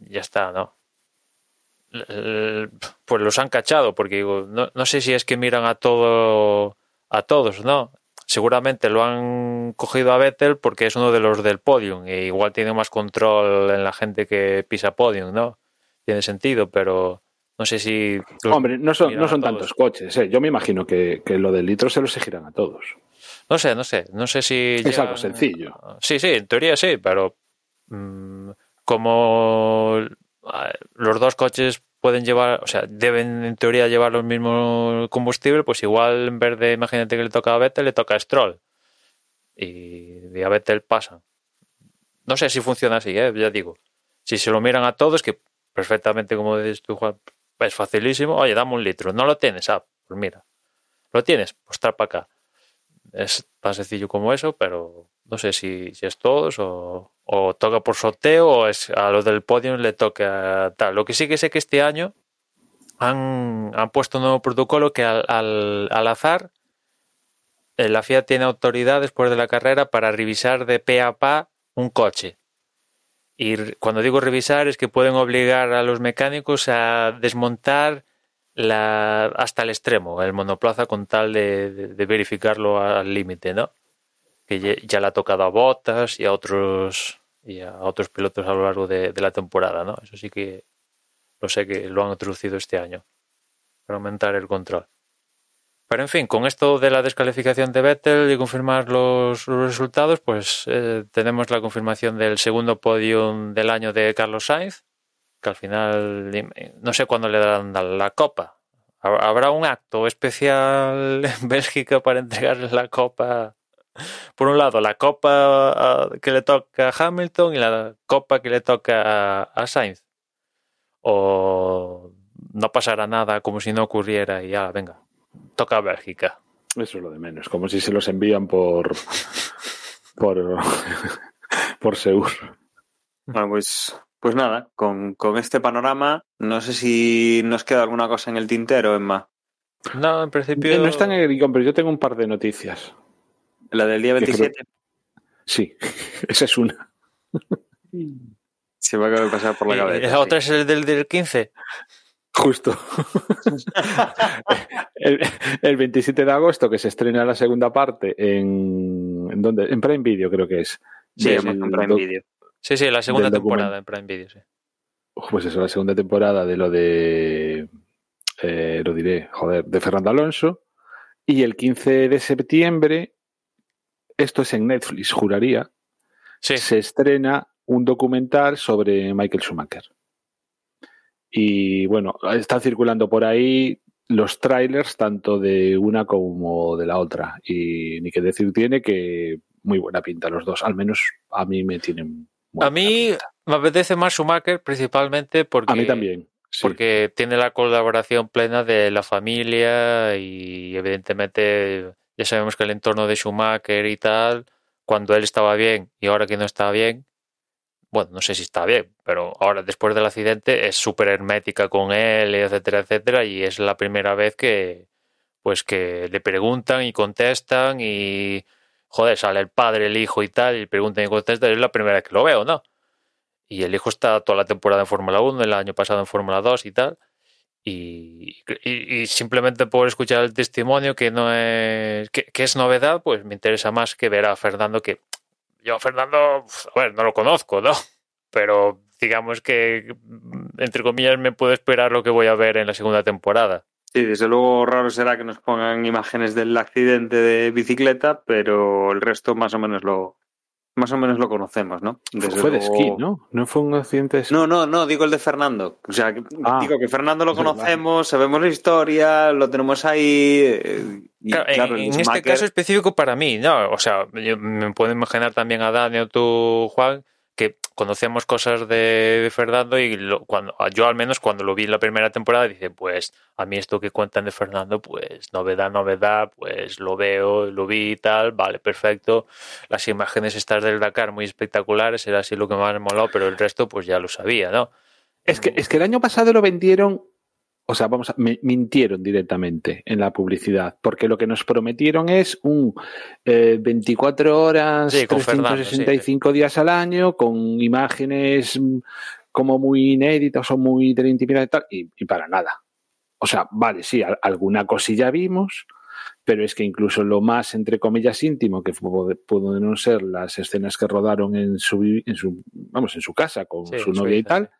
ya está, ¿no? Pues los han cachado, porque digo, no, no, sé si es que miran a todo a todos, ¿no? Seguramente lo han cogido a Vettel porque es uno de los del podium e igual tiene más control en la gente que pisa podium, ¿no? Tiene sentido, pero no sé si. Hombre, no son, no son tantos coches, ¿eh? Yo me imagino que, que, lo del litro se lo exigirán a todos. No sé, no sé. No sé si. Es algo sencillo. Sí, sí, en teoría sí, pero como los dos coches pueden llevar, o sea, deben en teoría llevar los mismos combustible, pues igual en vez de, imagínate que le toca a Vettel, le toca a Stroll. Y a Vettel pasa. No sé si funciona así, ¿eh? ya digo. Si se lo miran a todos, que perfectamente, como dices tú, Juan, es facilísimo. Oye, dame un litro. ¿No lo tienes? Ah, pues mira. ¿Lo tienes? Pues para acá. Es tan sencillo como eso, pero no sé si, si es todos o, o, toca por sorteo o es a los del podio le toca tal. Lo que sí que sé que este año han, han puesto un nuevo protocolo que al, al, al azar eh, la FIA tiene autoridad después de la carrera para revisar de pe a pa un coche. Y cuando digo revisar es que pueden obligar a los mecánicos a desmontar la, hasta el extremo el monoplaza con tal de, de, de verificarlo al límite, ¿no? Ya le ha tocado a Bottas y a otros y a otros pilotos a lo largo de, la temporada, ¿no? Eso sí que lo sé que lo han introducido este año para aumentar el control. Pero en fin, con esto de la descalificación de Vettel y confirmar los, los resultados, pues eh, tenemos la confirmación del segundo podium del año de Carlos Sainz, que al final no sé cuándo le darán la copa. Habrá un acto especial en Bélgica para entregarle la copa Por un lado, la copa que le toca a Hamilton y la copa que le toca a Sainz. O no pasará nada como si no ocurriera y ya, venga, toca a Bélgica. Eso es lo de menos, como si se los envían por por por Seur. Bueno, pues, pues nada, con, con este panorama, no sé si nos queda alguna cosa en el tintero, Emma. No, en principio. No está en el guion, pero yo tengo un par de noticias. La del día 27. Sí, esa es una. Se me acaba de pasar por la ¿Y cabeza. la otra sí. es el del, del 15? Justo. el, el 27 de agosto, que se estrena la segunda parte en. ¿En dónde? En Prime Video, creo que es. Sí, Amazon Prime doc- Video. Sí, sí, la segunda temporada en Prime Video, sí. Pues eso, la segunda temporada de lo de. eh, lo diré, joder, de Fernando Alonso. Y el 15 de septiembre, esto es en Netflix, juraría, Sí, se estrena un documental sobre Michael Schumacher. Y bueno, están circulando por ahí los trailers tanto de una como de la otra. Y ni que decir tiene que muy buena pinta los dos. Al menos a mí me tienen. muy a mí pinta. me apetece más Schumacher principalmente porque, A mí también. sí. porque tiene la colaboración plena de la familia y evidentemente ya sabemos que el entorno de Schumacher y tal, cuando él estaba bien y ahora que no está bien, bueno, no sé si está bien, pero ahora después del accidente es súper hermética con él, etcétera, etcétera, y es la primera vez que pues que le preguntan y contestan y joder, sale el padre, el hijo y tal, y preguntan y contestan, es la primera vez que lo veo, ¿no? Y el hijo está toda la temporada en Fórmula 1, el año pasado en Fórmula 2 y tal. Y, y- y simplemente por escuchar el testimonio que no es que, que es novedad, pues me interesa más que ver a Fernando que yo a Fernando, a ver, no lo conozco, ¿no? Pero digamos que entre comillas me puedo esperar lo que voy a ver en la segunda temporada. Sí, desde luego raro será que nos pongan imágenes del accidente de bicicleta, pero el resto más o menos lo más o menos lo conocemos, ¿no? Desde Fue de luego- esquí, ¿no? No fue un accidente de esquí. No, no, no, digo el de Fernando. O sea, que- Ah, digo que Fernando lo conocemos, sabemos la historia, lo tenemos ahí. eh, y Claro, en- claro, el en, este caso específico para mí, ¿no? O sea, yo me puedo imaginar también a Dani o tú, Juan, conocemos cosas de, de Fernando y lo- cuando yo al menos cuando lo vi en la primera temporada dije, pues a mí esto que cuentan de Fernando, pues novedad, novedad, pues lo veo, lo vi y tal, vale, perfecto. Las imágenes estas del Dakar muy espectaculares, era así lo que más me moló, pero el resto pues ya lo sabía, ¿no? Es que, es que el año pasado lo vendieron, o sea, vamos a, me- mintieron directamente en la publicidad, porque lo que nos prometieron es un eh, 24 horas, Sí, con Fernando, 365 días al año, con imágenes mm, como muy inéditas o muy de la intimidad y tal, y, y para nada. O sea, vale, sí, al- alguna cosilla vimos, pero es que incluso lo más, entre comillas, íntimo, que pudieron ser las escenas que rodaron en su, en su, vamos, en su casa con Sí, su novia y tal,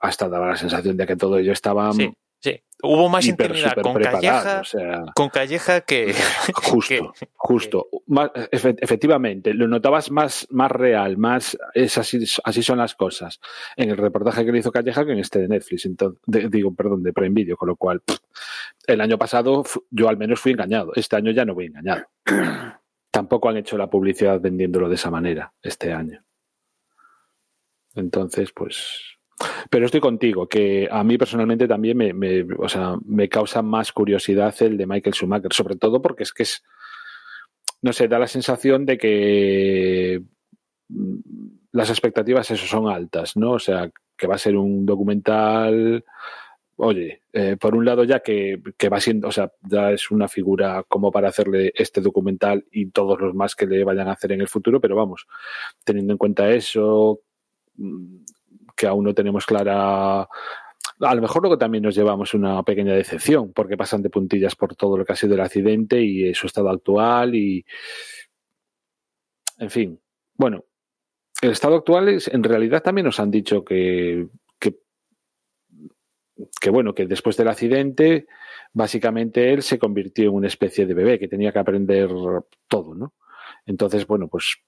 hasta daba la sensación de que todo ello estaba Sí, sí. Hubo más hiper, intimidad con. Calleja, O sea, con Calleja que... justo, justo. Más- efectivamente, lo notabas más, más real, más es así, así son las cosas. En el reportaje que le hizo Calleja que en este de Netflix, entonces, de- digo, perdón, de Prime Video, con lo cual pff, el año pasado yo al menos fui engañado. Este año ya no voy engañado. Tampoco han hecho la publicidad vendiéndolo de esa manera este año. Entonces, pues. Pero estoy contigo, que a mí personalmente también me, o sea, me causa más curiosidad el de Michael Schumacher, sobre todo porque es que es, no sé, da la sensación de que mm, las expectativas eso son altas, ¿no? O sea, que va a ser un documental, oye, eh, por un lado ya que, que va siendo, o sea, ya es una figura como para hacerle este documental y todos los más que le vayan a hacer en el futuro, pero vamos, teniendo en cuenta eso, mm, que aún no tenemos clara. A lo mejor luego también nos llevamos una pequeña decepción, porque pasan de puntillas por todo lo que ha sido el accidente y su estado actual y. En fin. Bueno, el estado actual es, en realidad también nos han dicho que, que, que, bueno, que después del accidente, básicamente él se convirtió en una especie de bebé que tenía que aprender todo, ¿no? Entonces, bueno, pues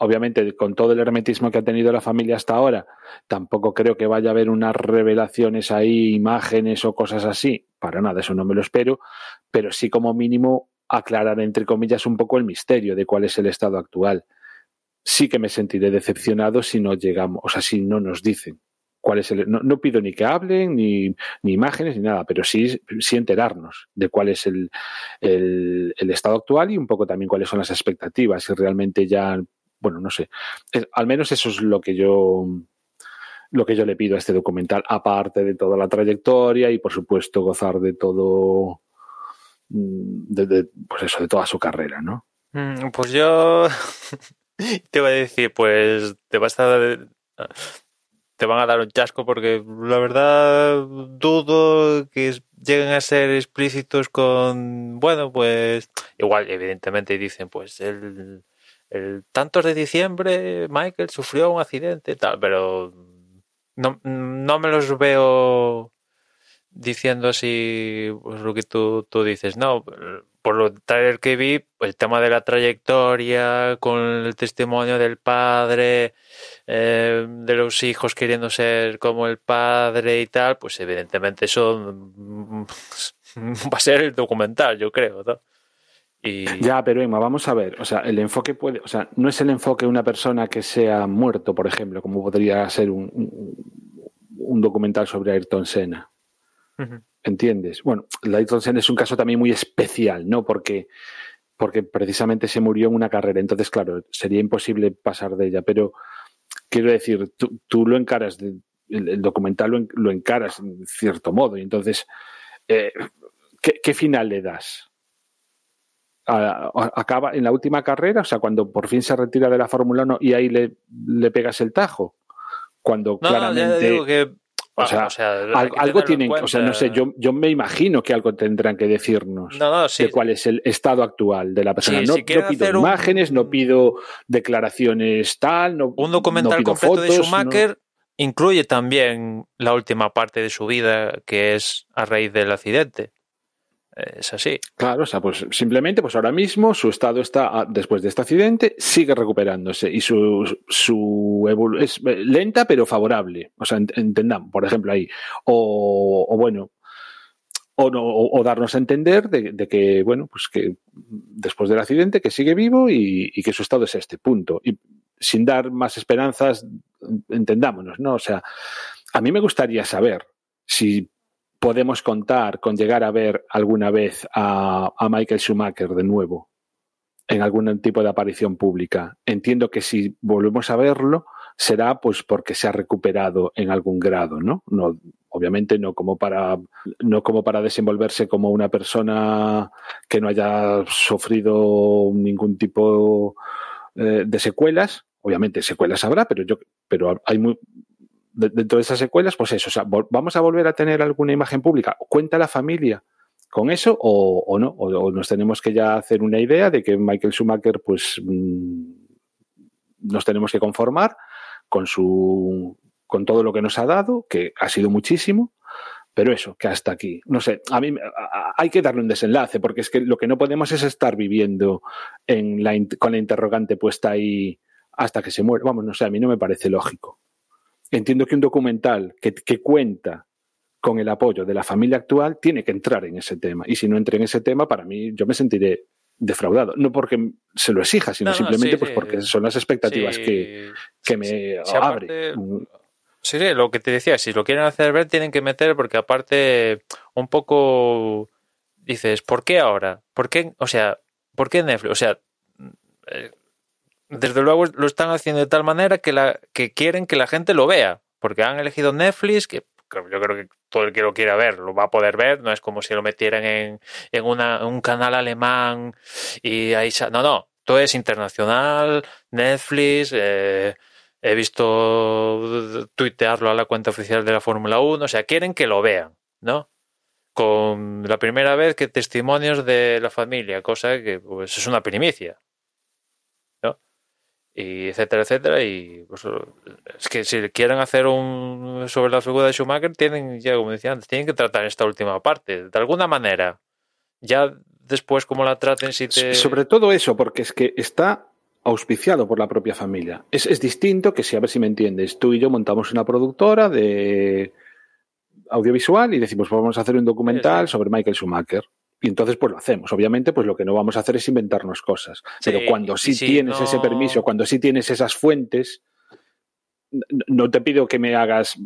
obviamente con todo el hermetismo que ha tenido la familia hasta ahora, tampoco creo que vaya a haber unas revelaciones ahí, imágenes o cosas así. Para nada, eso no me lo espero. Pero sí como mínimo aclarar, entre comillas, un poco el misterio de cuál es el estado actual. Sí que me sentiré decepcionado si no llegamos, o sea, si no nos dicen cuál es el. No, pido ni que hablen, ni, ni, imágenes, ni nada, pero sí, sí enterarnos de cuál es el, el, el, estado actual y un poco también cuáles son las expectativas, si realmente ya. Bueno, no sé. al menos eso es lo que yo lo que yo le pido a este documental, aparte de toda la trayectoria y, por supuesto, gozar de todo, mm, pues eso, de toda su carrera, ¿no? Mm, pues yo te voy a decir, pues te vas a dar, te van a dar un chasco porque la verdad dudo que lleguen a ser explícitos con, bueno, pues igual, evidentemente dicen, pues el, el tantos de diciembre Michael sufrió un accidente, tal, pero no, no me los veo diciendo así pues, lo que tú, tú dices. No, por lo tal que vi, el tema de la trayectoria, con el testimonio del padre, eh, de los hijos queriendo ser como el padre y tal, pues evidentemente eso va a ser el documental, yo creo, ¿no? Y... Ya, pero Emma, vamos a ver, o sea, el enfoque puede, o sea, no es el enfoque de una persona que sea muerto, por ejemplo, como podría ser un, un, documental sobre Ayrton Senna. ¿Entiendes? Bueno, Ayrton Senna es un caso también muy especial, ¿no? Porque, porque precisamente se murió en una carrera, entonces, claro, sería imposible pasar de ella, pero quiero decir, tú, lo encaras, el, documental lo, encaras en cierto modo, y entonces, eh, ¿qué final le das? Acaba en la última carrera, o sea, cuando por fin se retira de la Fórmula 1 y ahí le, le, pegas el tajo. Cuando claramente. o sea, algo, tienen, o sea, no sé, yo, yo me imagino que algo tendrán que decirnos de cuál es el estado actual de la persona. no, pido imágenes, no pido declaraciones tal, no, un documental completo de Schumacher incluye también la última parte de su vida, que es a raíz del accidente es así. Claro, o sea, pues simplemente, pues ahora mismo su estado está, ah, después de este accidente, sigue recuperándose y su, su es lenta pero favorable. O sea, entendamos, por ejemplo, ahí. O, bueno, o, no, o, darnos a entender de, que, bueno, pues que después del accidente, que sigue vivo y, y, que su estado es este, punto. Y sin dar más esperanzas, entendámonos, ¿no? O sea, a mí me gustaría saber si podemos contar con llegar a ver alguna vez a, Michael Schumacher de nuevo en algún tipo de aparición pública. Entiendo que si volvemos a verlo será pues porque se ha recuperado en algún grado, ¿no? No obviamente no como para no como para desenvolverse como una persona que no haya sufrido ningún tipo eh, de secuelas. Obviamente secuelas habrá, pero yo pero hay muy, dentro de esas secuelas, pues eso, o sea, vamos a volver a tener alguna imagen pública. ¿Cuenta la familia con eso o, no? O, nos tenemos que ya hacer una idea de que Michael Schumacher, pues mm, nos tenemos que conformar con su con todo lo que nos ha dado, que ha sido muchísimo, pero eso, que hasta aquí. No sé, a mí hay que darle un desenlace, porque es que lo que no podemos es estar viviendo en la, con la interrogante puesta ahí hasta que se muere. Vamos, no sé, a mí no me parece lógico entiendo que un documental que, cuenta con el apoyo de la familia actual tiene que entrar en ese tema. Y si no entra en ese tema, para mí yo me sentiré defraudado. No porque se lo exija, sino simplemente pues porque son las expectativas que, me abre. Mm. Sí, lo que te decía, si lo quieren hacer ver, tienen que meter, porque aparte, un poco dices, ¿por qué ahora? ¿Por qué? O sea, ¿por qué Netflix? O sea, eh, desde luego lo están haciendo de tal manera que, la, que quieren que la gente lo vea, porque han elegido Netflix, que yo creo que todo el que lo quiera ver lo va a poder ver, no es como si lo metieran en, una, un canal alemán y ahí... No, no, todo es internacional, Netflix, eh, he visto tuitearlo a la cuenta oficial de la Fórmula 1, o sea, quieren que lo vean, ¿no? Con la primera vez que testimonios de la familia, cosa que pues, es una primicia y etcétera, etcétera. Y pues, es que si quieren hacer un sobre la figura de Schumacher, tienen, ya como decía antes, tienen que tratar esta última parte, de alguna manera. Ya después, como la traten, si te... Sobre todo eso, porque es que está auspiciado por la propia familia. Es, es distinto que si, a ver si me entiendes, tú y yo montamos una productora de audiovisual y decimos, vamos a hacer un documental sobre Michael Schumacher. Y entonces, pues lo hacemos. Obviamente, pues lo que no vamos a hacer es inventarnos cosas. Sí, Pero cuando sí, si tienes no- ese permiso, cuando sí tienes esas fuentes, no te pido que me hagas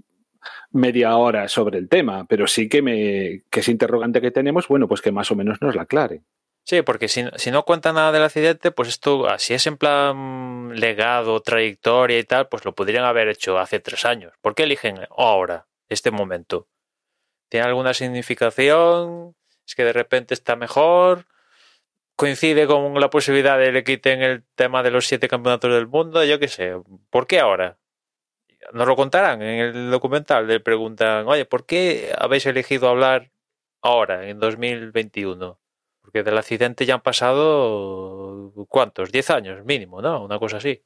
media hora sobre el tema, pero sí que me que ese interrogante que tenemos, bueno, pues que más o menos nos la aclare. Sí, porque si, si no cuenta nada del accidente, pues esto, así es en plan legado, trayectoria y tal, pues lo podrían haber hecho hace tres años. ¿Por qué eligen ahora, este momento? ¿Tiene alguna significación? ¿Es que de repente está mejor? ¿Coincide con la posibilidad de que le quiten el tema de los siete campeonatos del mundo? Yo qué sé. ¿Por qué ahora? Nos lo contarán en el documental. Le preguntan, oye, ¿por qué habéis elegido hablar ahora, en 2021? Porque del accidente ya han pasado, ¿cuántos? Diez años mínimo, ¿no? Una cosa así.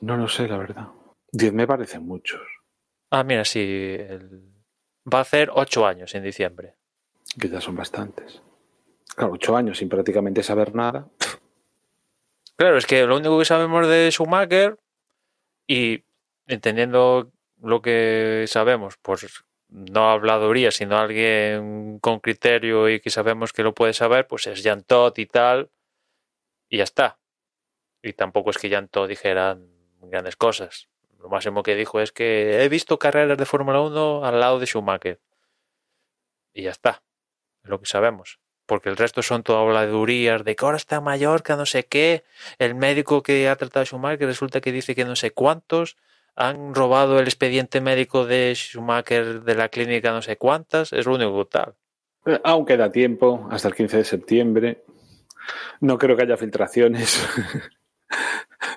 No lo sé, la verdad. Diez me parecen muchos, Ah, mira, sí. el- Va a hacer ocho años en diciembre. que ya son bastantes. Claro, ocho años sin prácticamente saber nada. Claro, es que lo único que sabemos de Schumacher y entendiendo lo que sabemos, pues no habladuría, sino alguien con criterio y que sabemos que lo puede saber, pues es Jan Todt y tal, y ya está. Y tampoco es que Jan Todt dijera grandes cosas. Lo máximo que dijo es que he visto carreras de Fórmula 1 al lado de Schumacher. Y ya está. Es lo que sabemos. Porque el resto son todo habladurías de que ahora está Mallorca, no sé qué. El médico que ha tratado a Schumacher resulta que dice que no sé cuántos han robado el expediente médico de Schumacher de la clínica no sé cuántas. Es lo único tal. Eh, Aún queda tiempo, hasta el 15 de septiembre. No creo que haya filtraciones.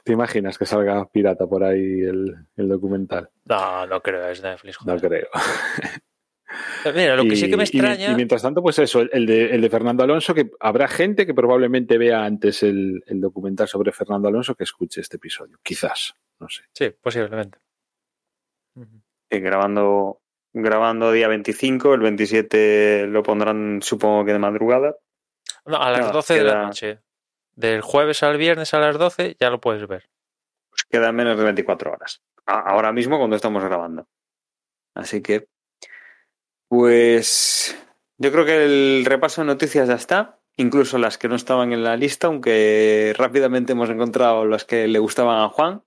¿Te imaginas que salga pirata por ahí el, el documental? No, no creo, es Netflix. No joder. creo. Mira, lo que sí que me y- extraña. Y, mientras tanto, pues eso, el de, el de Fernando Alonso, que habrá gente que probablemente vea antes el, el documental sobre Fernando Alonso que escuche este episodio. Quizás, no sé. Sí, posiblemente. Eh, grabando, grabando día 25, el 27 lo pondrán supongo que de madrugada. No, a las Nada, 12 de la noche. Del jueves al viernes a las 12 ya lo puedes ver. Pues quedan menos de 24 horas. Ahora mismo cuando estamos grabando. Así que, pues yo creo que el repaso de noticias ya está. Incluso las que no estaban en la lista, aunque rápidamente hemos encontrado las que le gustaban a Juan.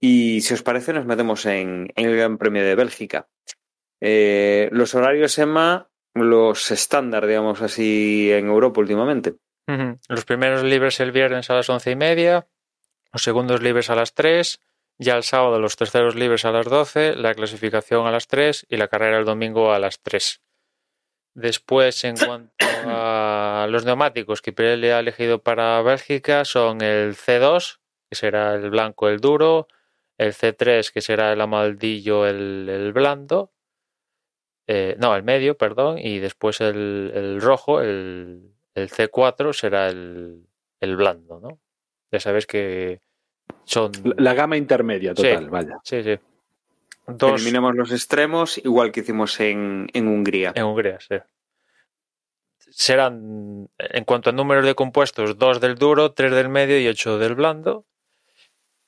Y si os parece, nos metemos en, el Gran Premio de Bélgica. Eh, los horarios, Emma, los estándar, digamos así, en Europa últimamente. Los primeros libres el viernes a las once y media, los segundos libres a las 3, ya el sábado los terceros libres a las 12, la clasificación a las 3 y la carrera el domingo a las 3. Después, en cuanto a los neumáticos que Pirelli ha elegido para Bélgica, son el C2, que será el blanco, el duro, el C3, que será el amaldillo, el, el blando, eh, no, el medio, perdón, y después el, el rojo, el, el C4 será el, el blando, ¿no? Ya sabes que son... La, la gama intermedia total, Sí. vaya. Sí, sí. Dos Eliminemos los extremos, igual que hicimos en, en Hungría. en Hungría, sí. Serán, en cuanto a números de compuestos, dos del duro, tres del medio y ocho del blando.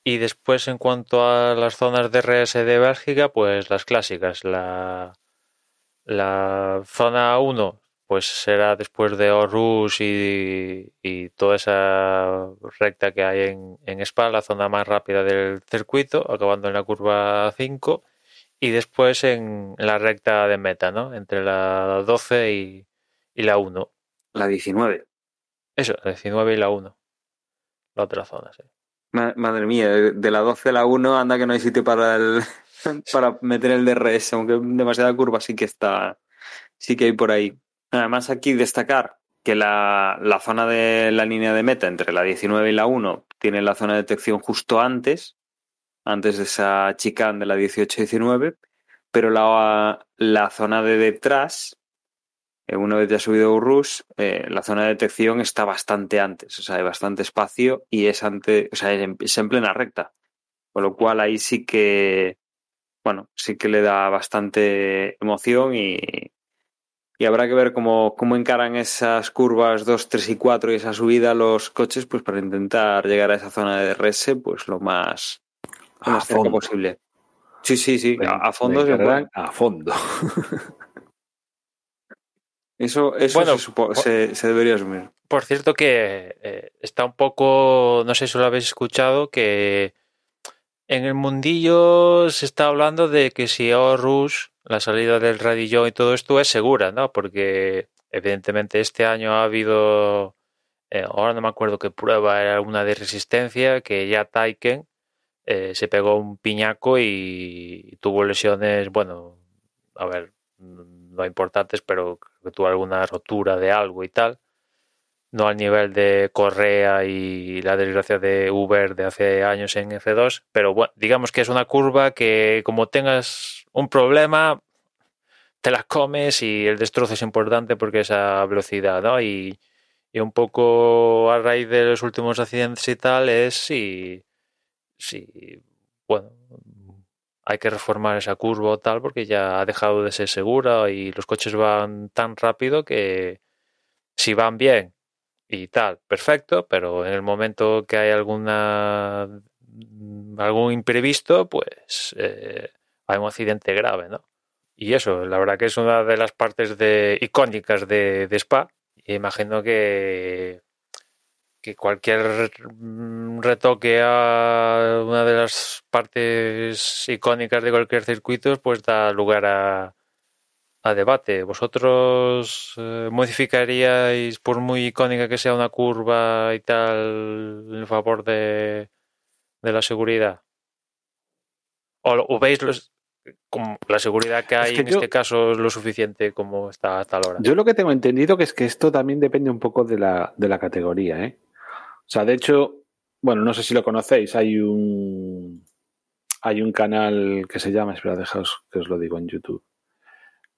Y después, en cuanto a las zonas de RS de Bélgica, pues las clásicas. La, la zona 1, pues será después de Orrus y, y toda esa recta que hay en, en Spa, la zona más rápida del circuito, acabando en la curva 5. Y después en la recta de meta, ¿no? Entre la 12 y, y la 1. La 19. Eso, la 19 y la 1. La otra zona, sí. Ma- Madre mía, de de la 12 a la 1 anda que no hay sitio para el para meter el DRS, aunque demasiada curva sí que está, sí que hay por ahí. Además aquí destacar que la, la zona de la línea de meta entre la 19 y la 1 tiene la zona de detección justo antes, antes de esa chicane de la 18-19, pero la, la zona de detrás, eh, una vez ya subido Urrus, eh, la zona de detección está bastante antes, o sea, hay bastante espacio y es ante, o sea, en, es en plena recta. Con lo cual ahí sí que, bueno, sí que le da bastante emoción y, y habrá que ver cómo, cómo encaran esas curvas 2, 3 y 4 y esa subida los coches, pues para intentar llegar a esa zona de DRS, pues lo más, lo A más cerca fondo. posible. Sí, sí, sí, a, a fondo se a fondo. Eso, eso Bueno, se, supo- se- se debería asumir. Por cierto que eh, está un poco, no sé si lo habéis escuchado, que en el mundillo se está hablando de que si Rush, la salida del radillón y todo esto es segura, ¿no? Porque evidentemente este año ha habido, eh, ahora no me acuerdo qué prueba era una de resistencia, que ya Taiken eh, se pegó un piñaco y tuvo lesiones, bueno, a ver, no importantes, pero que tuvo alguna rotura de algo y tal no al nivel de Correa y la desgracia de Uber de hace años en F2, pero bueno, digamos que es una curva que como tengas un problema, te la comes y el destrozo es importante porque esa velocidad, ¿no? Y, y un poco a raíz de los últimos accidentes y tal es si, si bueno, hay que reformar esa curva o tal porque ya ha dejado de ser segura y los coches van tan rápido que si van bien y tal, perfecto, pero en el momento que hay alguna algún imprevisto, pues eh, hay un accidente grave, ¿no? Y eso, la verdad que es una de las partes de, icónicas de, Spa. Imagino que, que cualquier mm, retoque a una de las partes icónicas de cualquier circuito, pues da lugar a, debate. ¿Vosotros eh, modificaríais, por muy icónica que sea una curva y tal, en favor de, de la seguridad? ¿O, o veis los- como la seguridad que hay que en yo- este caso es lo suficiente como está hasta ahora? Yo lo que tengo entendido que es que esto también depende un poco de la, de la categoría, ¿eh? O sea, de hecho, bueno, no sé si lo conocéis, hay un hay un canal que se llama, espera, dejaos que os lo digo en YouTube.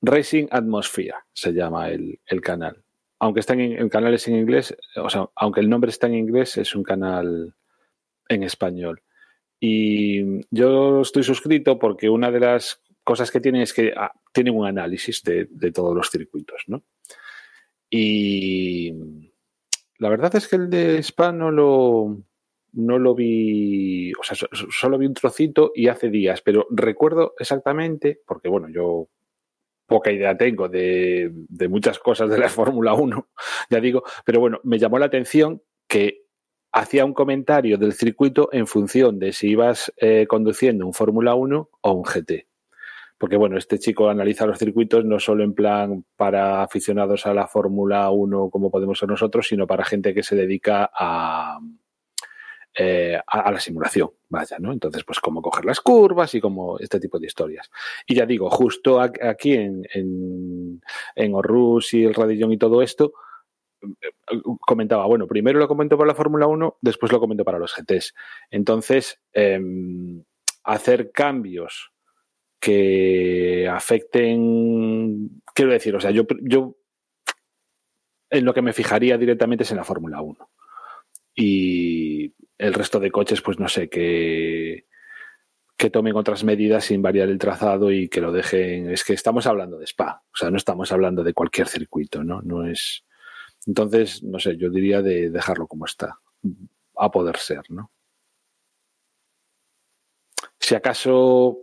Racing Atmosphere se llama el, el canal. Aunque está en, el canal es en inglés, o sea, aunque el nombre está en inglés, es un canal en español. Y yo estoy suscrito porque una de las cosas que tienen es que ah, tienen un análisis de, de todos los circuitos, ¿no? Y la verdad es que el de Spa no lo, no lo vi, o sea, so- so- solo vi un trocito y hace días, pero recuerdo exactamente, porque bueno, yo poca idea tengo de, de muchas cosas de la Fórmula 1, ya digo, pero bueno, me llamó la atención que hacía un comentario del circuito en función de si ibas eh, conduciendo un Fórmula 1 o un GT. Porque bueno, este chico analiza los circuitos no solo en plan para aficionados a la Fórmula 1 como podemos ser nosotros, sino para gente que se dedica a, eh, a, a la simulación, vaya, ¿no? Entonces, pues cómo coger las curvas y como este tipo de historias. Y ya digo, justo aquí en, en, en Orrus y el Radillón y todo esto, comentaba, bueno, primero lo comento para la Fórmula 1, después lo comento para los GTs. Entonces, em, hacer cambios que afecten, quiero decir, o sea, yo, yo en lo que me fijaría directamente es en la Fórmula 1. Y el resto de coches, pues no sé, que, que tomen otras medidas sin variar el trazado y que lo dejen. Es que estamos hablando de Spa, o sea, no estamos hablando de cualquier circuito, ¿no? No es. Entonces, no sé, yo diría de dejarlo como está, a poder ser, ¿no? Si acaso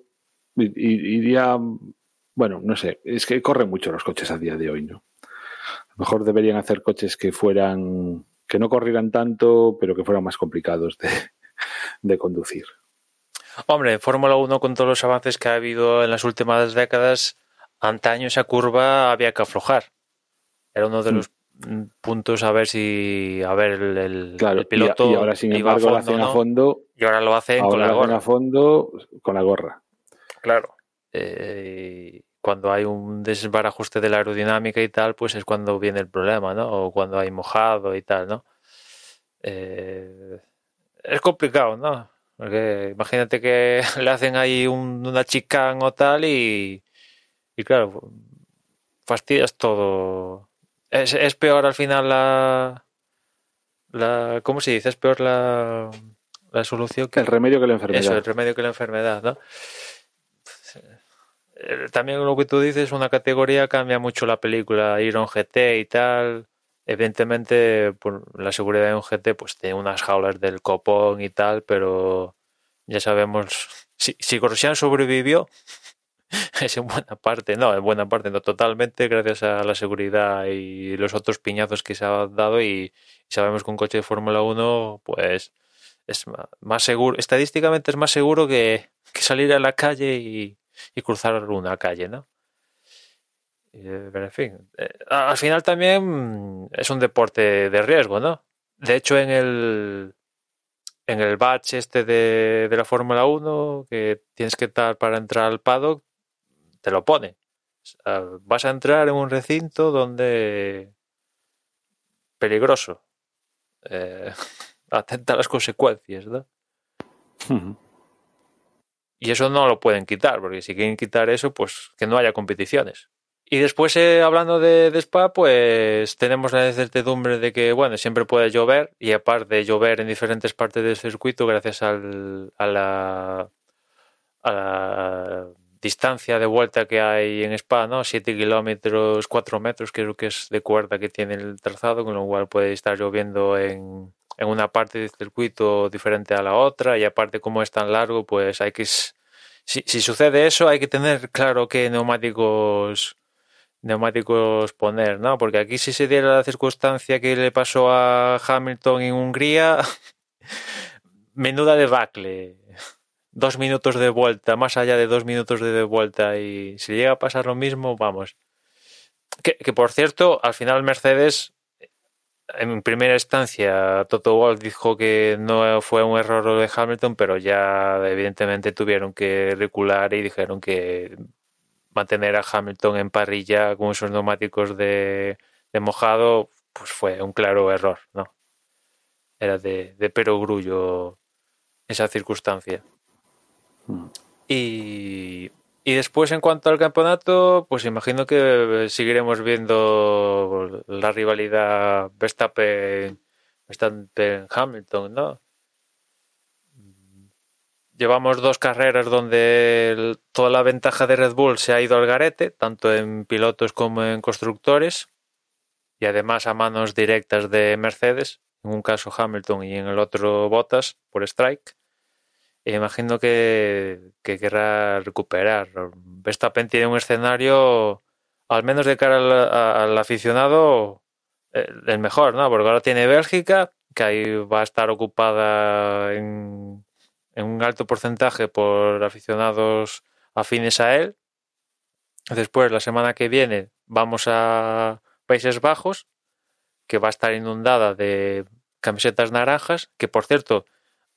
iría, bueno, no sé, es que corren mucho los coches a día de hoy, ¿no? A lo mejor deberían hacer coches que fueran, que no corrieran tanto, pero que fueran más complicados de, de conducir. Hombre, Fórmula 1 con todos los avances que ha habido en las últimas décadas, antaño esa curva había que aflojar. Era uno de Mm. los mm, puntos a ver si a ver el, el- Claro, el piloto y, y ahora sin iba a embargo lo fondo, hacen a ¿no? fondo, y ahora lo hacen con la gorra. a fondo con la gorra. Claro. Eh, cuando hay un desbarajuste de la aerodinámica y tal, pues es cuando viene el problema, ¿no? O cuando hay mojado y tal, ¿no? Eh, es complicado, ¿no? Porque imagínate que le hacen ahí un- una chicane o tal y, y claro, fastidias todo. Es, es peor al final la, la... ¿Cómo se dice? Es peor la, la solución que El remedio que la enfermedad. eso, el remedio que la enfermedad, ¿no? Eh, También lo que tú dices, una categoría cambia mucho la película, ir a un GT y tal. Evidentemente, por la seguridad de un GT, pues tiene unas jaulas del copón y tal, pero ya sabemos, si, si Grosjean sobrevivió, es en buena parte, no, en buena parte, no totalmente, gracias a la seguridad y los otros piñazos que se ha dado y, sabemos que un coche de Fórmula 1, pues es más seguro, estadísticamente es más seguro que, salir a la calle y, cruzar una calle, ¿no? Pero en fin, eh, al final también es un deporte de riesgo, ¿no? De hecho, en el en el batch este de, de la Fórmula 1 que tienes que estar para entrar al paddock, te lo pone. vas a entrar en un recinto donde peligroso. Eh, atenta a las consecuencias, ¿no? Y eso no lo pueden quitar, porque si quieren quitar eso, pues que no haya competiciones. Y después, eh, hablando de, Spa, pues tenemos la incertidumbre de que, bueno, siempre puede llover y aparte de llover en diferentes partes del circuito gracias al, a, la, a la distancia de vuelta que hay en Spa, ¿no? 7 kilómetros, 4 metros, creo que es de cuerda que tiene el trazado, con lo cual puede estar lloviendo en, en una parte del circuito diferente a la otra y aparte como es tan largo, pues hay que... Si, si sucede eso, hay que tener claro qué neumáticos neumáticos poner, ¿no? Porque aquí si se diera la circunstancia que le pasó a Hamilton en Hungría, menuda debacle dos minutos de vuelta, más allá de dos minutos de vuelta, y si llega a pasar lo mismo, vamos. Que, por cierto, al final Mercedes, en primera instancia, Toto Wolff dijo que no fue un error de Hamilton, pero ya evidentemente tuvieron que recular y dijeron que mantener a Hamilton en parrilla con esos neumáticos de, de mojado, pues fue un claro error, ¿no? Era de, de perogrullo esa circunstancia. Y, después, en cuanto al campeonato, pues imagino que seguiremos viendo la rivalidad Verstappen-Hamilton, ¿no? Llevamos dos carreras donde toda la ventaja de Red Bull se ha ido al garete, tanto en pilotos como en constructores, y además a manos directas de Mercedes, en un caso Hamilton y en el otro Bottas por strike imagino que, querrá recuperar. Verstappen tiene un escenario, al menos de cara al, aficionado, eh, el mejor, ¿no? Porque ahora tiene Bélgica, que ahí va a estar ocupada en un alto porcentaje por aficionados afines a él. Después, la semana que viene, vamos a Países Bajos, que va a estar inundada de camisetas naranjas, que por cierto,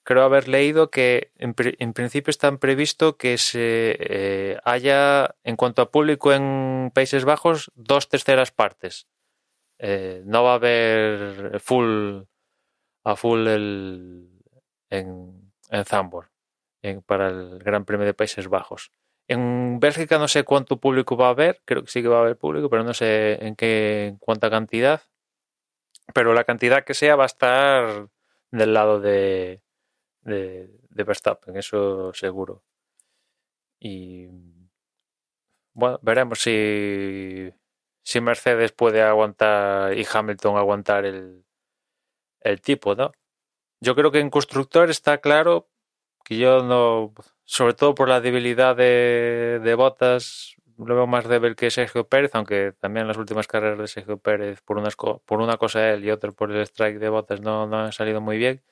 creo haber leído que en, principio están previsto que se eh, haya, en cuanto a público en Países Bajos, dos terceras partes. Eh, no va a haber full a full el, en, en Zambor para el Gran Premio de Países Bajos. En Bélgica no sé cuánto público va a haber, creo que sí que va a haber público, pero no sé en qué en cuánta cantidad. Pero la cantidad que sea va a estar del lado de, de, de Verstappen, eso seguro. Y bueno, veremos si, si Mercedes puede aguantar y Hamilton aguantar el, el tipo, ¿no? Yo creo que en constructor está claro que yo no, sobre todo por la debilidad de, de botas, lo veo más débil que Sergio Pérez, aunque también las últimas carreras de Sergio Pérez, por, unas, por una cosa él y otra por el strike de botas, no, no han salido muy bien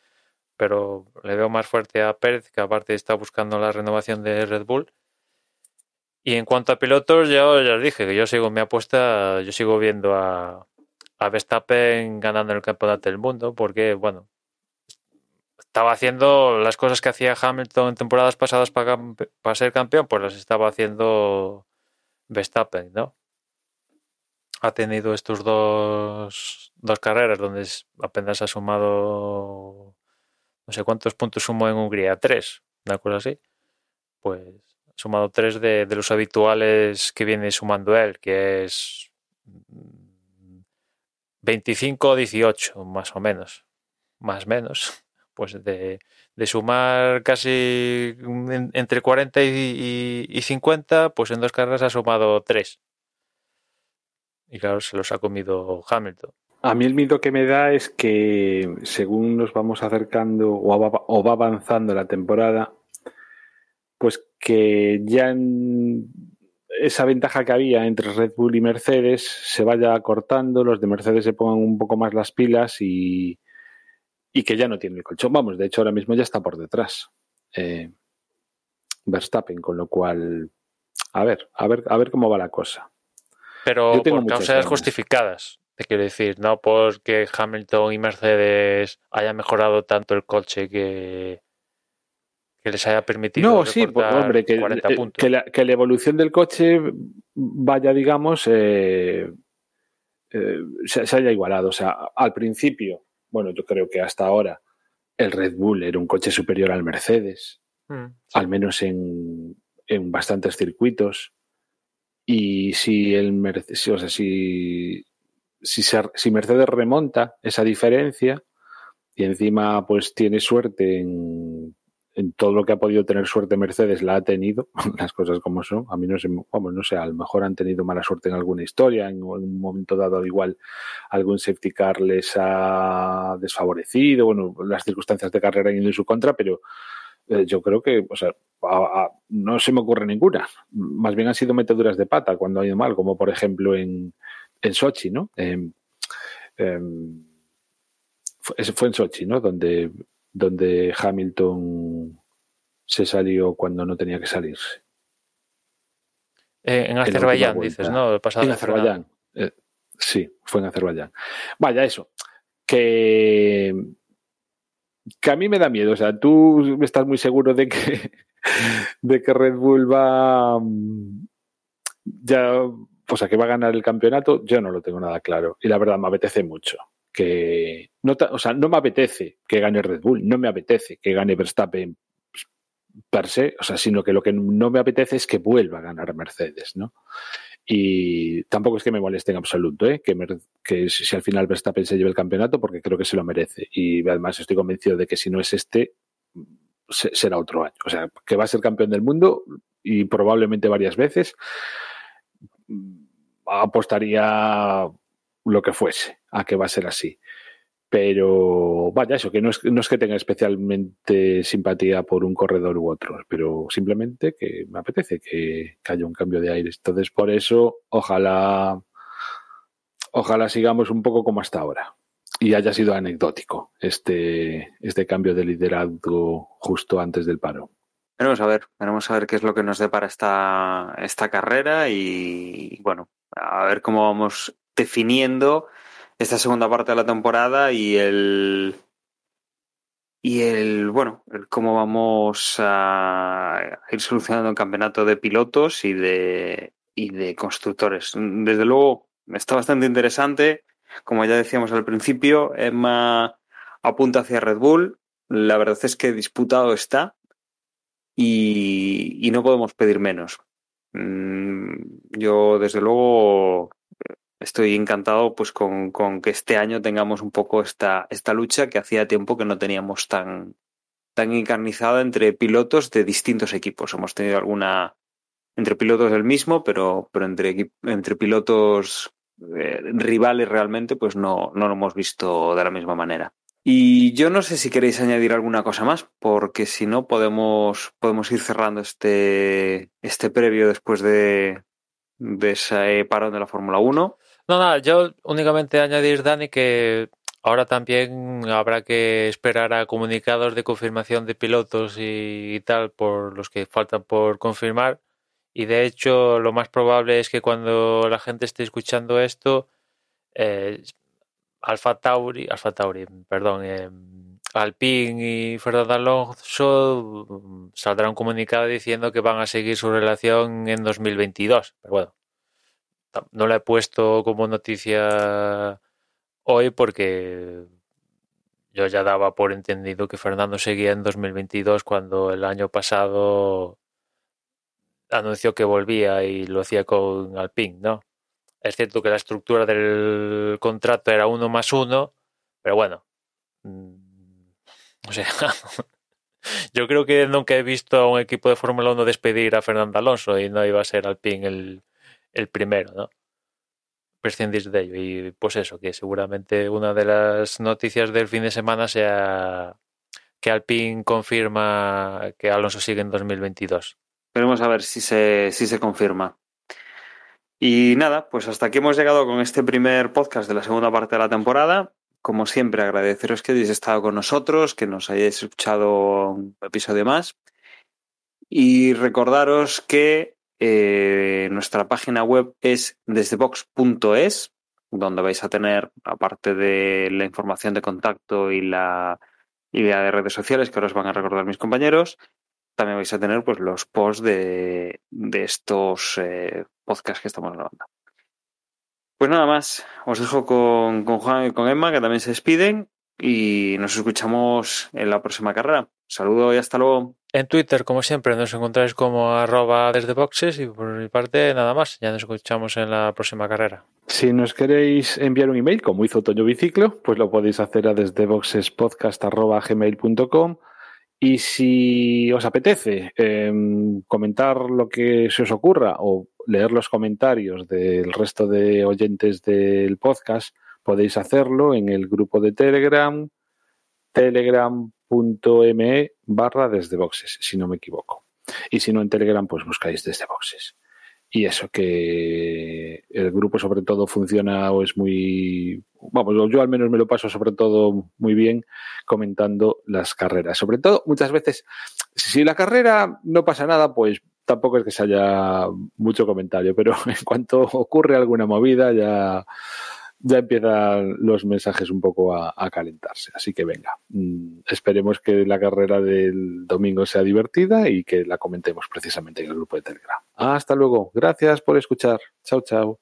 pero le veo más fuerte a Pérez, que aparte está buscando la renovación de Red Bull. Y en cuanto a pilotos, yo ya os dije que yo sigo mi apuesta, yo sigo viendo a, a Verstappen ganando el campeonato del mundo, porque, bueno, estaba haciendo las cosas que hacía Hamilton en temporadas pasadas para, para ser campeón, pues las estaba haciendo Verstappen, ¿no? Ha tenido estos dos, dos carreras donde apenas ha sumado no sé cuántos puntos sumó en Hungría, tres, una cosa así. Pues sumado tres de, los habituales que viene sumando él, que es 25 o 18, más o menos. Más o menos. Pues de, sumar casi entre 40 y, y, 50, pues en dos carreras ha sumado tres. Y claro, se los ha comido Hamilton. A mí el miedo que me da es que según nos vamos acercando o va, avanzando la temporada, pues que ya esa ventaja que había entre Red Bull y Mercedes se vaya cortando, los de Mercedes se pongan un poco más las pilas y, y que ya no tiene el colchón. Vamos, de hecho ahora mismo ya está por detrás eh, Verstappen, con lo cual, a ver, a ver, a ver cómo va la cosa. Pero Yo tengo por causas ganas. justificadas, te quiero decir, no porque Hamilton y Mercedes hayan mejorado tanto el coche que, que les haya permitido No, sí, pues, hombre, que, 40 eh, puntos. que la, que la evolución del coche vaya, digamos, eh, eh, se, se haya igualado. O sea, al principio, bueno, yo creo que hasta ahora el Red Bull era un coche superior al Mercedes, Mm, sí. al menos en, en bastantes circuitos. Y si el Mercedes, o sea, si, si, si Mercedes remonta esa diferencia y encima pues tiene suerte en, en todo lo que ha podido tener suerte Mercedes la ha tenido, las cosas como son. A mí no sé, vamos, no sé, a lo mejor han tenido mala suerte en alguna historia, en un momento dado igual algún safety car les ha desfavorecido, bueno, las circunstancias de carrera han ido en su contra, pero eh, yo creo que, o sea, no se me ocurre ninguna. Más bien han sido meteduras de pata cuando ha ido mal, como por ejemplo en, en Sochi, ¿no? Em, em, fue, en Sochi, ¿no? Donde, donde Hamilton se salió cuando no tenía que salirse. Eh, en Azerbaiyán, dices. ¿no? El pasado En. Azerbaiyán. Eh, sí, fue en Azerbaiyán. Vaya, eso. Que, que a mí me da miedo. O sea, tú estás muy seguro de que, de que Red Bull va mm, ya, o sea, que va a ganar el campeonato. Yo no lo tengo nada claro. Y la verdad me apetece mucho. Que no, o sea, no me apetece que gane Red Bull, no me apetece que gane Verstappen pues, per se, o sea, sino que lo que no me apetece es que vuelva a ganar Mercedes, ¿no? Y tampoco es que me moleste en absoluto, ¿eh? que, Mer- que si al final Verstappen se lleve el campeonato, porque creo que se lo merece. Y además estoy convencido de que si no es este, se- será otro año. O sea, que va a ser campeón del mundo y probablemente varias veces. Apostaría lo que fuese a que va a ser así. Pero vaya, eso, que no es, no es que tenga especialmente simpatía por un corredor u otro, pero simplemente que me apetece que, haya un cambio de aires. Entonces, por eso, ojalá, ojalá sigamos un poco como hasta ahora. Y haya sido anecdótico este, este cambio de liderazgo justo antes del paro. Veremos a ver, veremos a ver qué es lo que nos depara esta, esta carrera y bueno, a ver cómo vamos definiendo esta segunda parte de la temporada y el y el bueno, el cómo vamos a ir solucionando el campeonato de pilotos y de y de constructores. Desde luego está bastante interesante, como ya decíamos al principio, Emma apunta hacia Red Bull. La verdad es que disputado está y, y no podemos pedir menos. Mm, Yo, desde luego, estoy encantado pues con, con que este año tengamos un poco esta, esta lucha que hacía tiempo que no teníamos tan, tan encarnizada entre pilotos de distintos equipos. Hemos tenido alguna entre pilotos del mismo, pero, pero entre, entre pilotos eh, rivales realmente, pues no, no lo hemos visto de la misma manera. Y yo no sé si queréis añadir alguna cosa más, porque si no podemos, podemos ir cerrando este, este previo después de, de ese parón de la Fórmula 1. No, nada, yo únicamente añadir, Dani, que ahora también habrá que esperar a comunicados de confirmación de pilotos y, tal por los que faltan por confirmar. Y de hecho, lo más probable es que cuando la gente esté escuchando esto, eh, Alfa Tauri, Alfa Tauri, perdón, eh, Alpine y Fernando Alonso mm, saldrá un comunicado diciendo que van a seguir su relación en 2022. Pero bueno, no la he puesto como noticia hoy porque yo ya daba por entendido que Fernando seguía en 2022 cuando el año pasado anunció que volvía y lo hacía con Alpine, ¿no? Es cierto que la estructura del contrato era uno más uno, pero bueno, mm, o sea, yo creo que nunca he visto a un equipo de Fórmula 1 despedir a Fernando Alonso y no iba a ser Alpine el, primero, ¿no? Prescindir de ello. Y pues eso, que seguramente una de las noticias del fin de semana sea que Alpine confirma que Alonso sigue en 2022. Veremos a ver si se, si se confirma. Y nada, pues hasta aquí hemos llegado con este primer podcast de la segunda parte de la temporada. Como siempre, agradeceros que hayáis estado con nosotros, que nos hayáis escuchado un episodio más. Y recordaros que eh, nuestra página web es desdebox.es, donde vais a tener, aparte de la información de contacto y la idea de redes sociales que ahora os van a recordar mis compañeros, también vais a tener pues los posts de, de estos eh, podcasts que estamos grabando. Pues nada más, os dejo con, con Juan y con Emma, que también se despiden, y nos escuchamos en la próxima carrera. Saludo y hasta luego. En Twitter, como siempre, nos encontráis como arroba desde boxes y por mi parte nada más. Ya nos escuchamos en la próxima carrera. Si nos queréis enviar un email, como hizo Toño Biciclo, pues lo podéis hacer a desde boxespodcast.gmail.com y si os apetece eh, comentar lo que se os ocurra o leer los comentarios del resto de oyentes del podcast, podéis hacerlo en el grupo de Telegram, telegram.me barra desde boxes, si no me equivoco. Y si no en Telegram, pues buscáis desde boxes. Y eso que el grupo sobre todo funciona o es muy, vamos, yo al menos me lo paso sobre todo muy bien comentando las carreras. Sobre todo, muchas veces, si la carrera no pasa nada, pues tampoco es que se haya mucho comentario, pero en cuanto ocurre alguna movida ya ya empiezan los mensajes un poco a, calentarse. Así que venga, mm, esperemos que la carrera del domingo sea divertida y que la comentemos precisamente en el grupo de Telegram. Hasta luego. Gracias por escuchar. Chao, chao.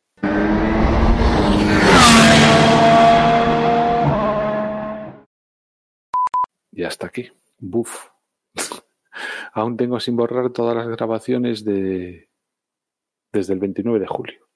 Y hasta aquí. Buf. Aún tengo sin borrar todas las grabaciones de desde el 29 de julio.